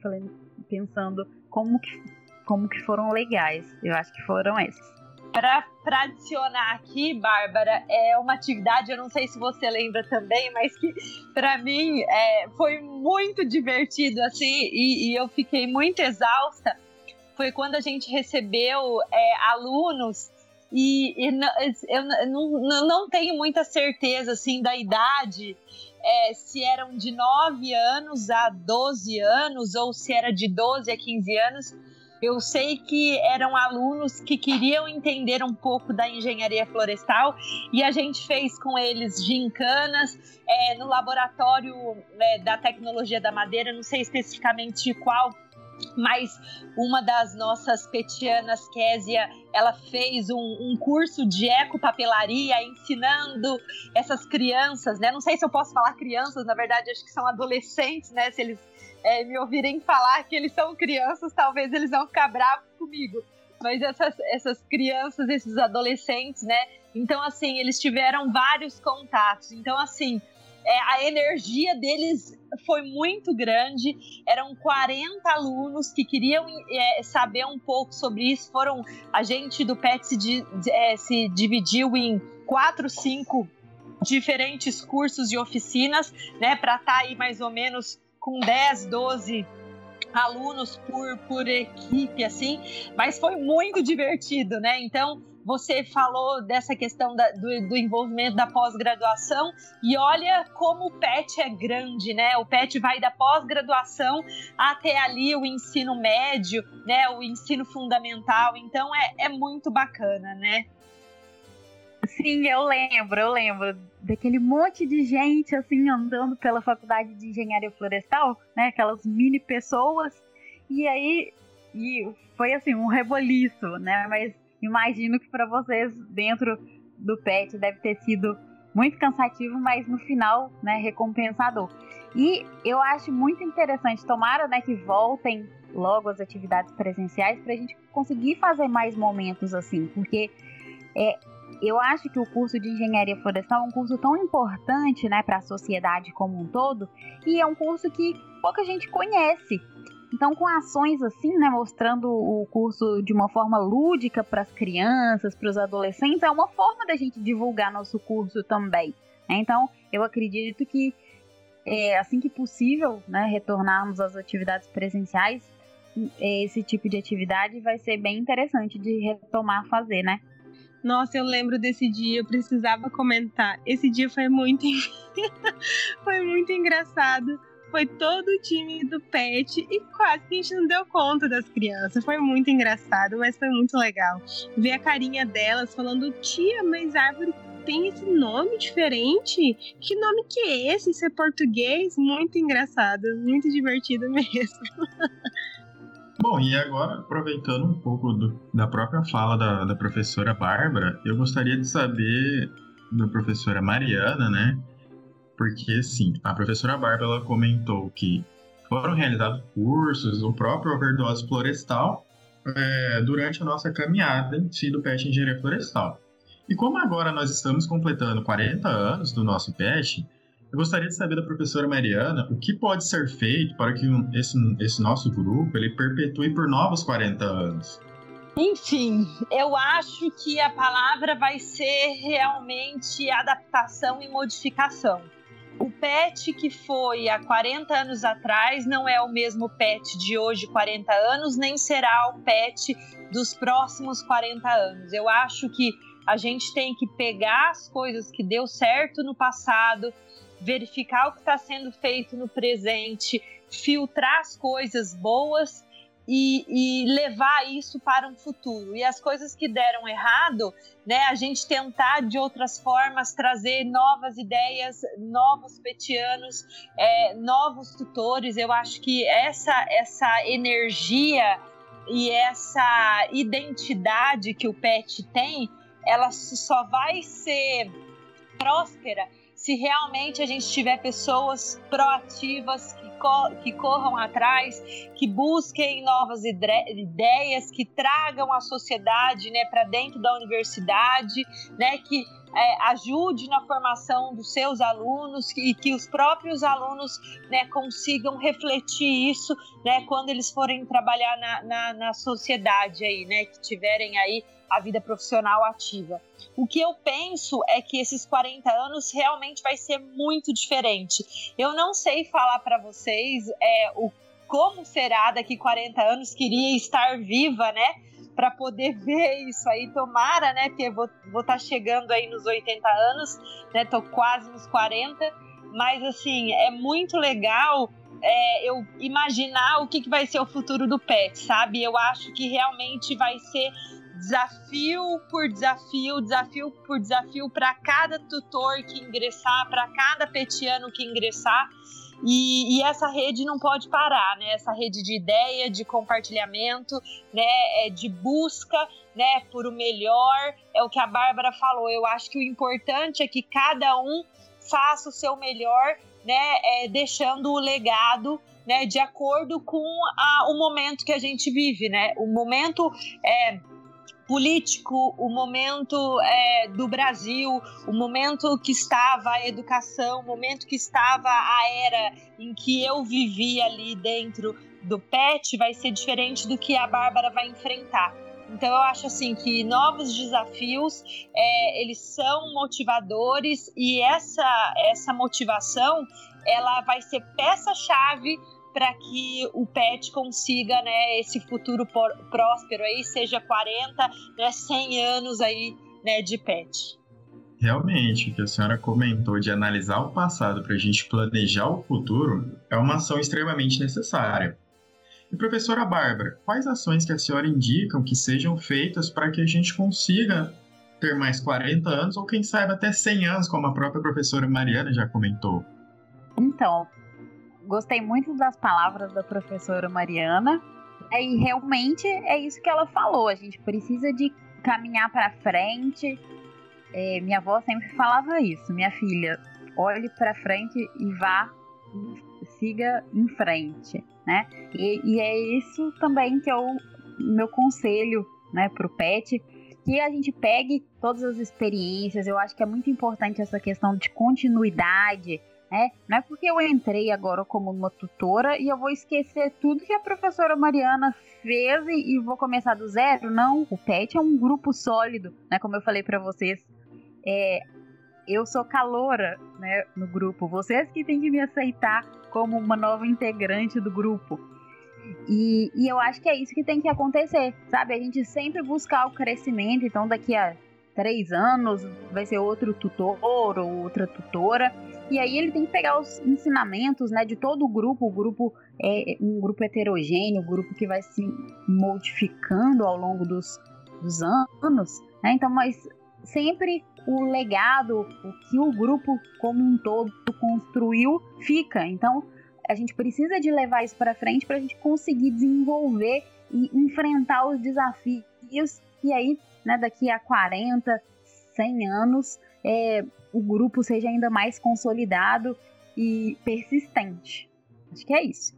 pensando como que, como que foram legais. Eu acho que foram esses. Para adicionar aqui, Bárbara, é uma atividade, eu não sei se você lembra também, mas que para mim é, foi muito divertido, assim, e, e, eu fiquei muito exausta. Foi quando a gente recebeu é, alunos e, e eu não, não tenho muita certeza assim da idade, é, se eram de 9 anos a 12 anos ou se era de 12 a 15 anos. Eu sei que eram alunos que queriam entender um pouco da engenharia florestal e a gente fez com eles gincanas é, no laboratório né, da tecnologia da madeira, não sei especificamente qual mas uma das nossas petianas, Késia, ela fez um, um, curso de ecopapelaria ensinando essas crianças, né? Não sei se eu posso falar crianças, na verdade acho que são adolescentes, né? Se eles é, me ouvirem falar que eles são crianças, talvez eles vão ficar bravos comigo. Mas essas, essas crianças, esses adolescentes, né? Então, assim, eles tiveram vários contatos. Então, assim, é, a energia deles foi muito grande. Eram 40 alunos que queriam é, saber um pouco sobre isso. Foram a gente do PET se, é, se dividiu em quatro, cinco diferentes cursos e oficinas, né, para estar tá aí mais ou menos com 10, 12 alunos por, por equipe, assim, mas foi muito divertido, né? Então, você falou dessa questão da, do, do, envolvimento da pós-graduação e olha como o PET é grande, né? O PET vai da pós-graduação até ali o ensino médio, né? O ensino fundamental. Então é, é muito bacana, né? Sim, eu lembro, eu lembro daquele monte de gente assim andando pela faculdade de engenharia florestal, né? Aquelas mini pessoas. E aí e foi assim um reboliço, né? Mas imagino que para vocês dentro do pet deve ter sido muito cansativo, mas no final, né, recompensador. E eu acho muito interessante, tomara, né, que voltem logo as atividades presenciais para a gente conseguir fazer mais momentos assim, porque é, eu acho que o curso de engenharia florestal é um curso tão importante, né, para a sociedade como um todo, e é um curso que pouca gente conhece. Então, com ações assim, né, mostrando o curso de uma forma lúdica para as crianças, para os adolescentes, é uma forma da gente divulgar nosso curso também. Né? Então, eu acredito que é, assim que possível, né, retornarmos às atividades presenciais, esse tipo de atividade vai ser bem interessante de retomar a fazer, né? Nossa, eu lembro desse dia, eu precisava comentar. Esse dia foi muito (laughs) foi muito engraçado foi todo o time do PET e quase que a gente não deu conta das crianças. Foi muito engraçado, mas foi muito legal. Ver a carinha delas falando, tia, mas árvore tem esse nome diferente? Que nome que é esse? Isso é português? Muito engraçado, muito divertido (laughs) mesmo. Bom, e agora, aproveitando um pouco do, da própria fala da, da professora Bárbara, eu gostaria de saber da professora Mariana, né? Porque, sim, a professora Bárbara comentou que foram realizados cursos, o próprio overdose florestal, é, durante a nossa caminhada em do PET Engenharia Florestal. E como agora nós estamos completando 40 anos do nosso PET, eu gostaria de saber da professora Mariana o que pode ser feito para que esse, esse nosso grupo ele perpetue por novos 40 anos. Enfim, eu acho que a palavra vai ser realmente adaptação e modificação. O pet que foi há 40 anos atrás não é o mesmo pet de hoje, 40 anos, nem será o pet dos próximos 40 anos. Eu acho que a gente tem que pegar as coisas que deu certo no passado, verificar o que está sendo feito no presente, filtrar as coisas boas e, e, levar isso para um futuro. E as coisas que deram errado, né, a gente tentar de outras formas trazer novas ideias, novos petianos, é, novos tutores. Eu acho que essa, essa energia e essa identidade que o PET tem, ela só vai ser próspera se realmente a gente tiver pessoas proativas que, co que corram atrás, que busquem novas ideias, que tragam a sociedade né, para dentro da universidade, né, que é, ajude na formação dos seus alunos e que os próprios alunos né, consigam refletir isso né, quando eles forem trabalhar na, na, na sociedade aí, né, que tiverem aí a vida profissional ativa. O que eu penso é que esses 40 anos realmente vai ser muito diferente. Eu não sei falar para vocês é, o como será daqui 40 anos, queria estar viva, né? Para poder (laughs) ver isso aí, tomara, né? Porque vou estar tá chegando aí nos 80 anos, né? Tô quase nos 40, mas assim, é muito legal é, eu imaginar o que, que vai ser o futuro do PET, sabe? Eu acho que realmente vai ser desafio por desafio, desafio por desafio para cada tutor que ingressar, para cada petiano que ingressar. E, e, essa rede não pode parar, né? Essa rede de ideia, de compartilhamento, né? É de busca, né? Por o melhor. É o que a Bárbara falou. Eu acho que o importante é que cada um faça o seu melhor, né? É, deixando o legado né, de acordo com a, o momento que a gente vive, né? O momento é, político, o momento é, do Brasil, o momento que estava a educação, o momento que estava a era em que eu vivi ali dentro do PET vai ser diferente do que a Bárbara vai enfrentar. Então eu acho assim que novos desafios é, eles são motivadores e essa essa motivação ela vai ser peça chave para que o pet consiga, né, esse futuro próspero aí, seja 40, né, 100 anos aí, né, de pet. Realmente, o que a senhora comentou de analisar o passado para a gente planejar o futuro é uma ação extremamente necessária. E professora Bárbara, quais ações que a senhora indicam que sejam feitas para que a gente consiga ter mais 40 anos ou quem sabe até 100 anos, como a própria professora Mariana já comentou? Então, gostei muito das palavras da professora Mariana. É, e realmente é isso que ela falou. A gente precisa de caminhar para frente. É, minha avó sempre falava isso. Minha filha, olhe para frente e vá, siga em frente, né? E, e é isso também que eu meu conselho, né, pro pet que a gente pegue todas as experiências. Eu acho que é muito importante essa questão de continuidade, né? Não é porque eu entrei agora como uma tutora e eu vou esquecer tudo que a professora Mariana fez e, vou começar do zero. Não, o PET é um grupo sólido, né? Como eu falei para vocês. É, eu sou caloura né, no grupo. Vocês que têm que me aceitar como uma nova integrante do grupo. E, e, eu acho que é isso que tem que acontecer, sabe? A gente sempre buscar o crescimento. Então, daqui a três anos vai ser outro tutor ou outra tutora. E aí ele tem que pegar os ensinamentos né, de todo o grupo. O grupo é um grupo heterogêneo, um grupo que vai se modificando ao longo dos, dos anos. Né? Então, mas sempre o legado, o que o grupo como um todo construiu, fica. Então, a gente precisa de levar isso para frente para a gente conseguir desenvolver e enfrentar os desafios e aí, né, daqui a 40, 100 anos, é, o grupo seja ainda mais consolidado e persistente. Acho que é isso.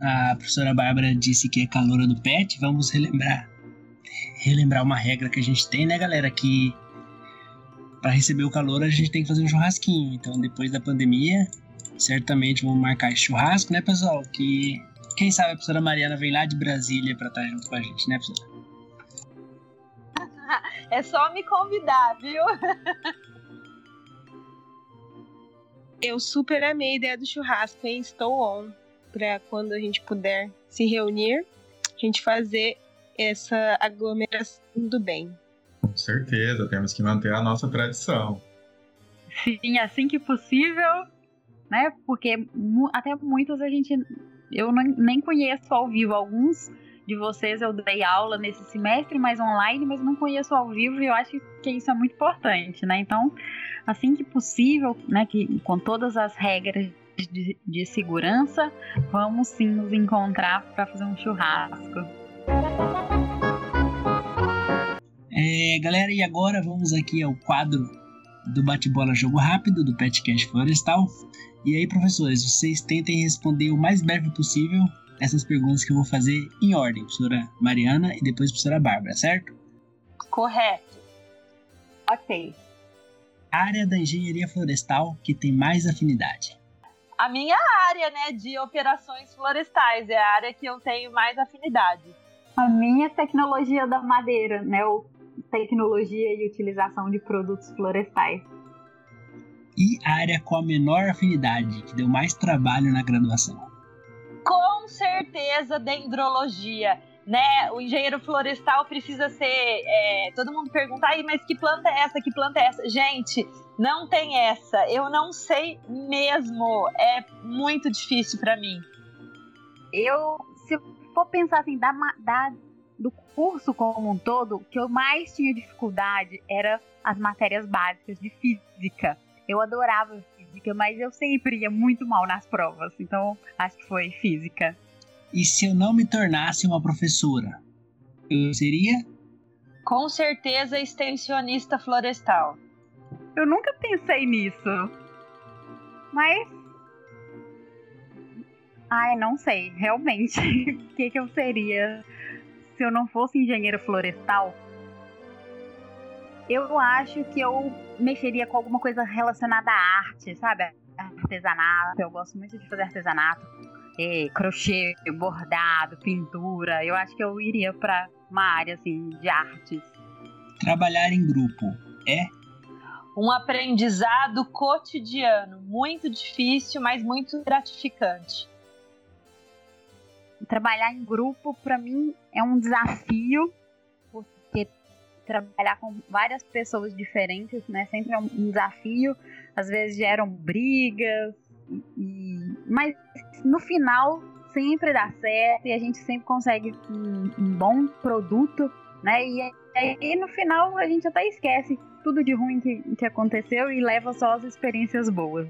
A professora Bárbara disse que é caloura do PET. Vamos relembrar relembrar uma regra que a gente tem, né, galera? Que para receber o calor a gente tem que fazer um churrasquinho. Então, depois da pandemia, certamente vamos marcar esse churrasco, né, pessoal? Que quem sabe a professora Mariana vem lá de Brasília para estar junto com a gente, né, professora? (laughs) É só me convidar, viu? (laughs) Eu super amei a ideia do churrasco, hein? Estou on para quando a gente puder se reunir, a gente fazer essa aglomeração do bem. Com certeza, temos que manter a nossa tradição. Sim, assim que possível, né? Porque até muitos a gente. Eu nem conheço ao vivo. Alguns de vocês eu dei aula nesse semestre, mas online, mas não conheço ao vivo e eu acho que isso é muito importante, né? Então, assim que possível, né? Que com todas as regras de, de segurança, vamos sim nos encontrar para fazer um churrasco. É, galera, e agora vamos aqui ao quadro do bate-bola jogo rápido do Petcast Florestal. E aí, professores, vocês tentem responder o mais breve possível essas perguntas que eu vou fazer em ordem, professora Mariana e depois professora Bárbara, certo? Correto. Ok. Área da engenharia florestal que tem mais afinidade a minha área, né, de operações florestais, é a área que eu tenho mais afinidade. A minha tecnologia da madeira, né, ou tecnologia e utilização de produtos florestais. E a área com a menor afinidade, que deu mais trabalho na graduação? Com certeza, dendrologia né? O engenheiro florestal precisa ser. É, todo mundo pergunta, aí, mas que planta é essa? Que planta é essa? Gente, não tem essa. Eu não sei mesmo. É muito difícil para mim. Eu, se for pensar assim, da, da, do curso como um todo, o que eu mais tinha dificuldade era as matérias básicas de física. Eu adorava física, mas eu sempre ia muito mal nas provas. Então, acho que foi física. E se eu não me tornasse uma professora, eu seria? Com certeza extensionista florestal. Eu nunca pensei nisso. Mas. Ai, não sei, realmente. (laughs) O que, que eu seria se eu não fosse engenheiro florestal? Eu acho que eu mexeria com alguma coisa relacionada à arte, sabe? Artesanato. Eu gosto muito de fazer artesanato é, crochê, bordado, pintura. Eu acho que eu iria para uma área assim de artes. Trabalhar em grupo é um aprendizado cotidiano, muito difícil, mas muito gratificante. Trabalhar em grupo para mim é um desafio, trabalhar com várias pessoas diferentes, né, sempre é um desafio. Às vezes geram brigas, e, mas no final sempre dá certo e a gente sempre consegue um, um bom produto, né? E aí no final a gente até esquece tudo de ruim que, que aconteceu e leva só as experiências boas.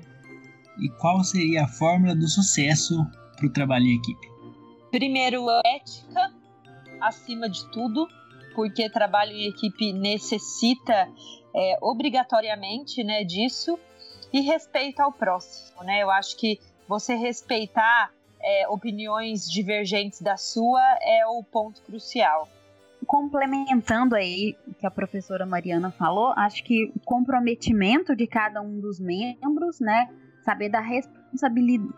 E qual seria a fórmula do sucesso para o trabalho em equipe? Primeiro, ética acima de tudo, porque trabalho em equipe necessita é, obrigatoriamente né, disso e respeito ao próximo, né? Eu acho que você respeitar é, opiniões divergentes da sua é o ponto crucial. Complementando aí o que a professora Mariana falou, acho que o comprometimento de cada um dos membros, né? Saber da responsabilidade,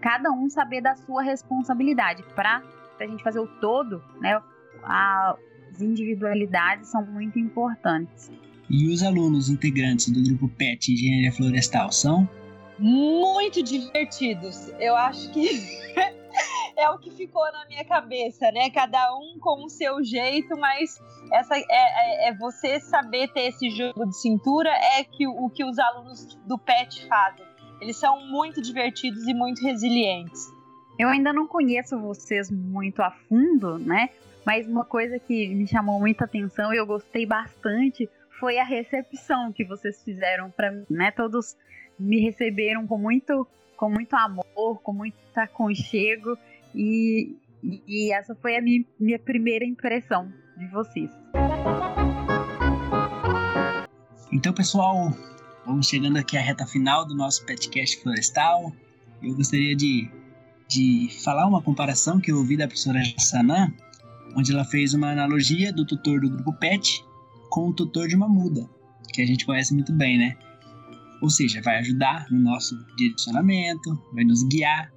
cada um saber da sua responsabilidade para a gente fazer o todo, né? A, as individualidades são muito importantes. E os alunos integrantes do grupo PET Engenharia Florestal são? Muito divertidos. Eu acho que (laughs) é o que ficou na minha cabeça, né? Cada um com o seu jeito, mas essa é, é, é você saber ter esse jogo de cintura é que o que os alunos do PET fazem. Eles são muito divertidos e muito resilientes. Eu ainda não conheço vocês muito a fundo, né? Mas uma coisa que me chamou muita atenção e eu gostei bastante foi a recepção que vocês fizeram para mim, né? Todos me receberam com muito, com muito amor, com muito aconchego e, E essa foi a minha, minha primeira impressão de vocês. Então, pessoal, vamos chegando aqui à reta final do nosso podcast florestal. Eu gostaria de, de falar uma comparação que eu ouvi da professora Sanã, onde ela fez uma analogia do tutor do grupo PET com o tutor de uma muda, que a gente conhece muito bem, né? Ou seja, vai ajudar no nosso direcionamento, vai nos guiar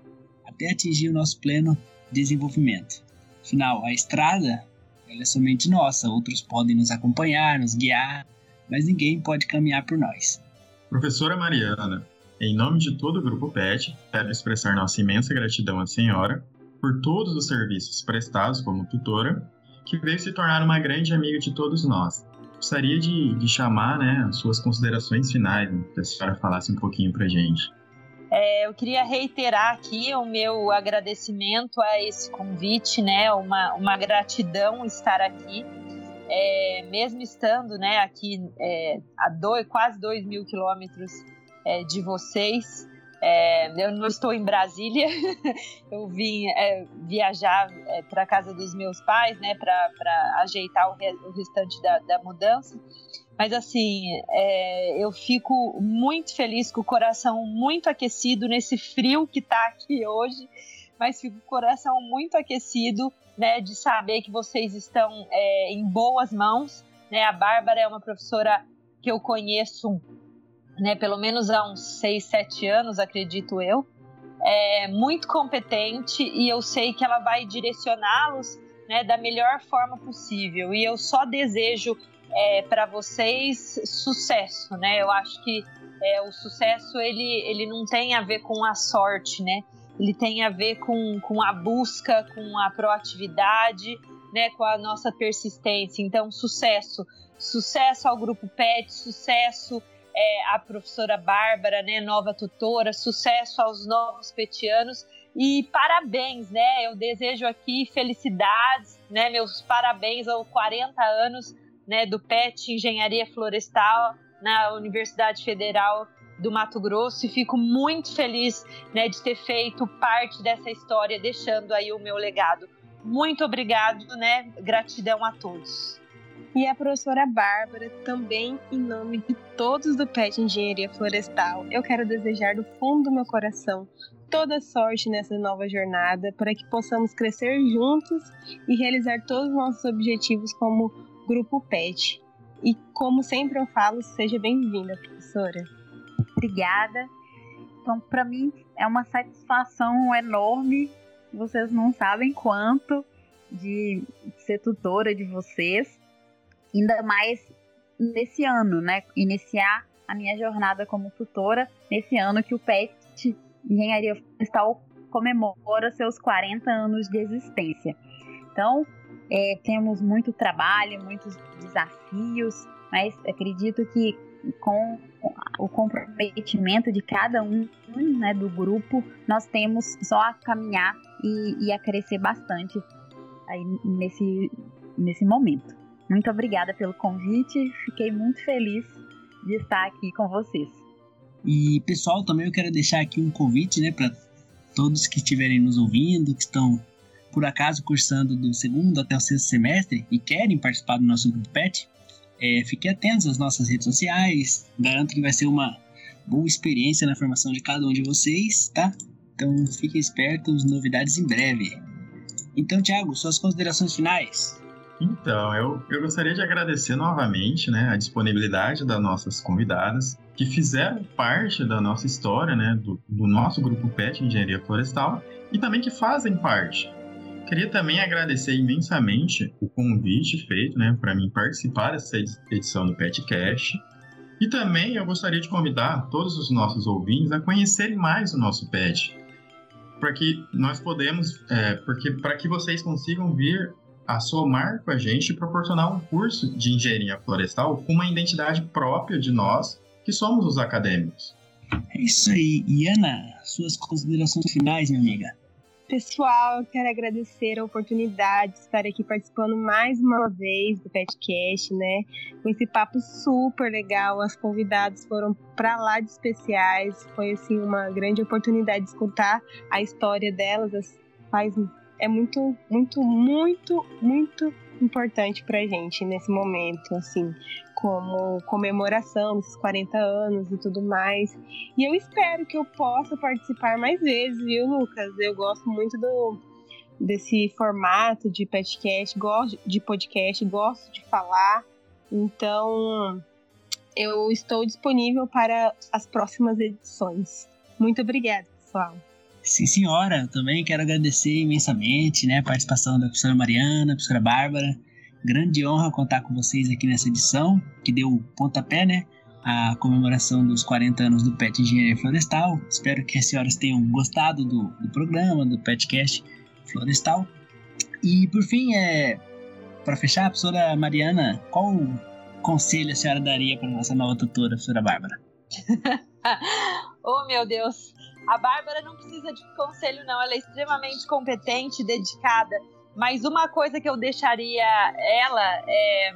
até atingir o nosso pleno desenvolvimento. Afinal, a estrada ela é somente nossa, outros podem nos acompanhar, nos guiar, mas ninguém pode caminhar por nós. Professora Mariana, em nome de todo o Grupo PET, quero expressar nossa imensa gratidão à senhora por todos os serviços prestados como tutora, que veio se tornar uma grande amiga de todos nós. Gostaria de, de chamar né, as suas considerações finais, né, que a senhora falasse um pouquinho para gente. É, eu queria reiterar aqui o meu agradecimento a esse convite, né? Uma, uma gratidão estar aqui, é, mesmo estando, né? Aqui é, a dois, quase dois mil quilômetros é, de vocês. É, eu não estou em Brasília, (laughs) eu vim é, viajar é, para a casa dos meus pais, né, para ajeitar o, re, o restante da, da, mudança. Mas assim, é, eu fico muito feliz, com o coração muito aquecido nesse frio que está aqui hoje, mas fico com o coração muito aquecido, né, de saber que vocês estão é, em boas mãos. Né? A Bárbara é uma professora que eu conheço né, pelo menos há uns 6, 7 anos, acredito eu. É muito competente e eu sei que ela vai direcioná-los né, da melhor forma possível. E eu só desejo é, para vocês sucesso, né? Eu acho que é, o sucesso ele, ele não tem a ver com a sorte, né? Ele tem a ver com, com a busca, com a proatividade, né? Com a nossa persistência. Então, sucesso, sucesso ao grupo PET, sucesso é, a professora Bárbara, né, nova tutora, sucesso aos novos petianos e parabéns, né? Eu desejo aqui felicidades, né? Meus parabéns aos 40 anos, né, do PET Engenharia Florestal na Universidade Federal do Mato Grosso e fico muito feliz, né, de ter feito parte dessa história, deixando aí o meu legado. Muito obrigado, né? Gratidão a todos e a professora Bárbara, também em nome de todos do PET Engenharia Florestal, eu quero desejar do fundo do meu coração toda sorte nessa nova jornada para que possamos crescer juntos e realizar todos os nossos objetivos como grupo PET. E como sempre eu falo, seja bem-vinda, professora. Obrigada. Então, para mim é uma satisfação enorme. Vocês não sabem quanto de ser tutora de vocês ainda mais nesse ano, né? Iniciar a minha jornada como tutora nesse ano que o PET Engenharia Florestal comemora seus 40 anos de existência. Então, é, temos muito trabalho, muitos desafios, mas acredito que com o comprometimento de cada um né, do grupo, nós temos só a caminhar e, e a crescer bastante aí nesse, nesse momento. Muito obrigada pelo convite, fiquei muito feliz de estar aqui com vocês. E pessoal, também eu quero deixar aqui um convite, né, para todos que estiverem nos ouvindo, que estão por acaso cursando do segundo até o sexto semestre e querem participar do nosso grupo PET, é, fiquem atentos às nossas redes sociais. Garanto que vai ser uma boa experiência na formação de cada um de vocês, tá? Então fiquem espertos, novidades em breve. Então, Thiago, suas considerações finais. Então, eu, eu gostaria de agradecer novamente né, a disponibilidade das nossas convidadas, que fizeram parte da nossa história, né, do, do nosso grupo PET Engenharia Florestal, e também que fazem parte. Queria também agradecer imensamente o convite feito né, para mim participar dessa edição do PetCast. E também eu gostaria de convidar todos os nossos ouvintes a conhecerem mais o nosso PET, para que nós podemos, é, porque para que vocês consigam vir a somar com a gente e proporcionar um curso de engenharia florestal com uma identidade própria de nós, que somos os acadêmicos. É isso aí. E Ana, suas considerações finais, minha amiga. Pessoal, eu quero agradecer a oportunidade de estar aqui participando mais uma vez do podcast, né? Com esse papo super legal, as convidadas foram para lá de especiais, foi assim uma grande oportunidade de escutar a história delas, faz é muito, muito, muito, muito importante pra gente nesse momento, assim, como comemoração desses 40 anos e tudo mais. E eu espero que eu possa participar mais vezes, viu, Lucas? Eu gosto muito do desse formato de podcast, gosto de podcast, gosto de falar. Então, eu estou disponível para as próximas edições. Muito obrigada, pessoal. Sim, senhora. Também quero agradecer imensamente né, a participação da professora Mariana, da professora Bárbara. Grande honra contar com vocês aqui nessa edição, que deu pontapé, né? A comemoração dos 40 anos do PET Engenharia Florestal. Espero que as senhoras tenham gostado do, do programa, do PETcast Florestal. E por fim, é, para fechar, a professora Mariana, qual conselho a senhora daria para nossa nova tutora, a professora Bárbara? (laughs) oh, meu Deus! A Bárbara não precisa de conselho, não. Ela é extremamente competente, dedicada. Mas uma coisa que eu deixaria ela é,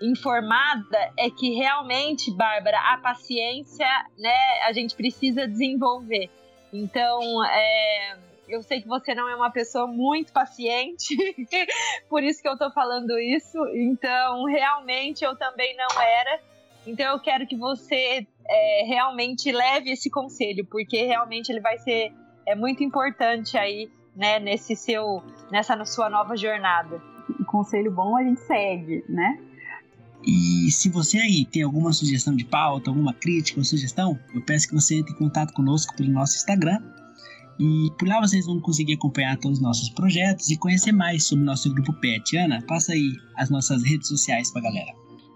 informada é que realmente, Bárbara, a paciência, né, a gente precisa desenvolver. Então, é, eu sei que você não é uma pessoa muito paciente, (laughs) por isso que eu tô falando isso. Então, realmente eu também não era. Então, eu quero que você é, realmente leve esse conselho, porque realmente ele vai ser é muito importante aí, né, nesse seu, nessa sua nova jornada. Conselho bom a gente segue, né? E se você aí tem alguma sugestão de pauta, alguma crítica ou sugestão, eu peço que você entre em contato conosco pelo nosso Instagram. E por lá vocês vão conseguir acompanhar todos os nossos projetos e conhecer mais sobre o nosso grupo PET. Ana, passa aí as nossas redes sociais pra galera.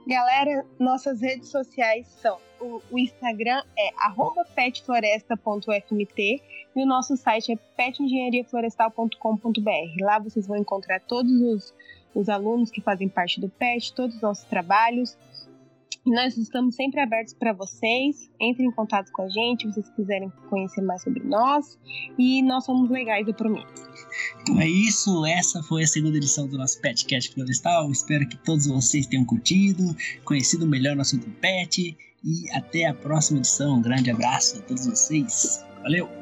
Galera, nossas redes sociais são o, o Instagram é petfloresta.fmt e o nosso site é petengenhariaflorestal.com.br. Lá vocês vão encontrar todos os, os alunos que fazem parte do PET, todos os nossos trabalhos. Nós estamos sempre abertos para vocês. Entrem em contato com a gente se vocês quiserem conhecer mais sobre nós. E nós somos legais, eu prometo. Então é isso, essa foi a segunda edição do nosso Petcast Florestal. Espero que todos vocês tenham curtido, conhecido melhor nosso pet. E até a próxima edição. Um grande abraço a todos vocês. Valeu!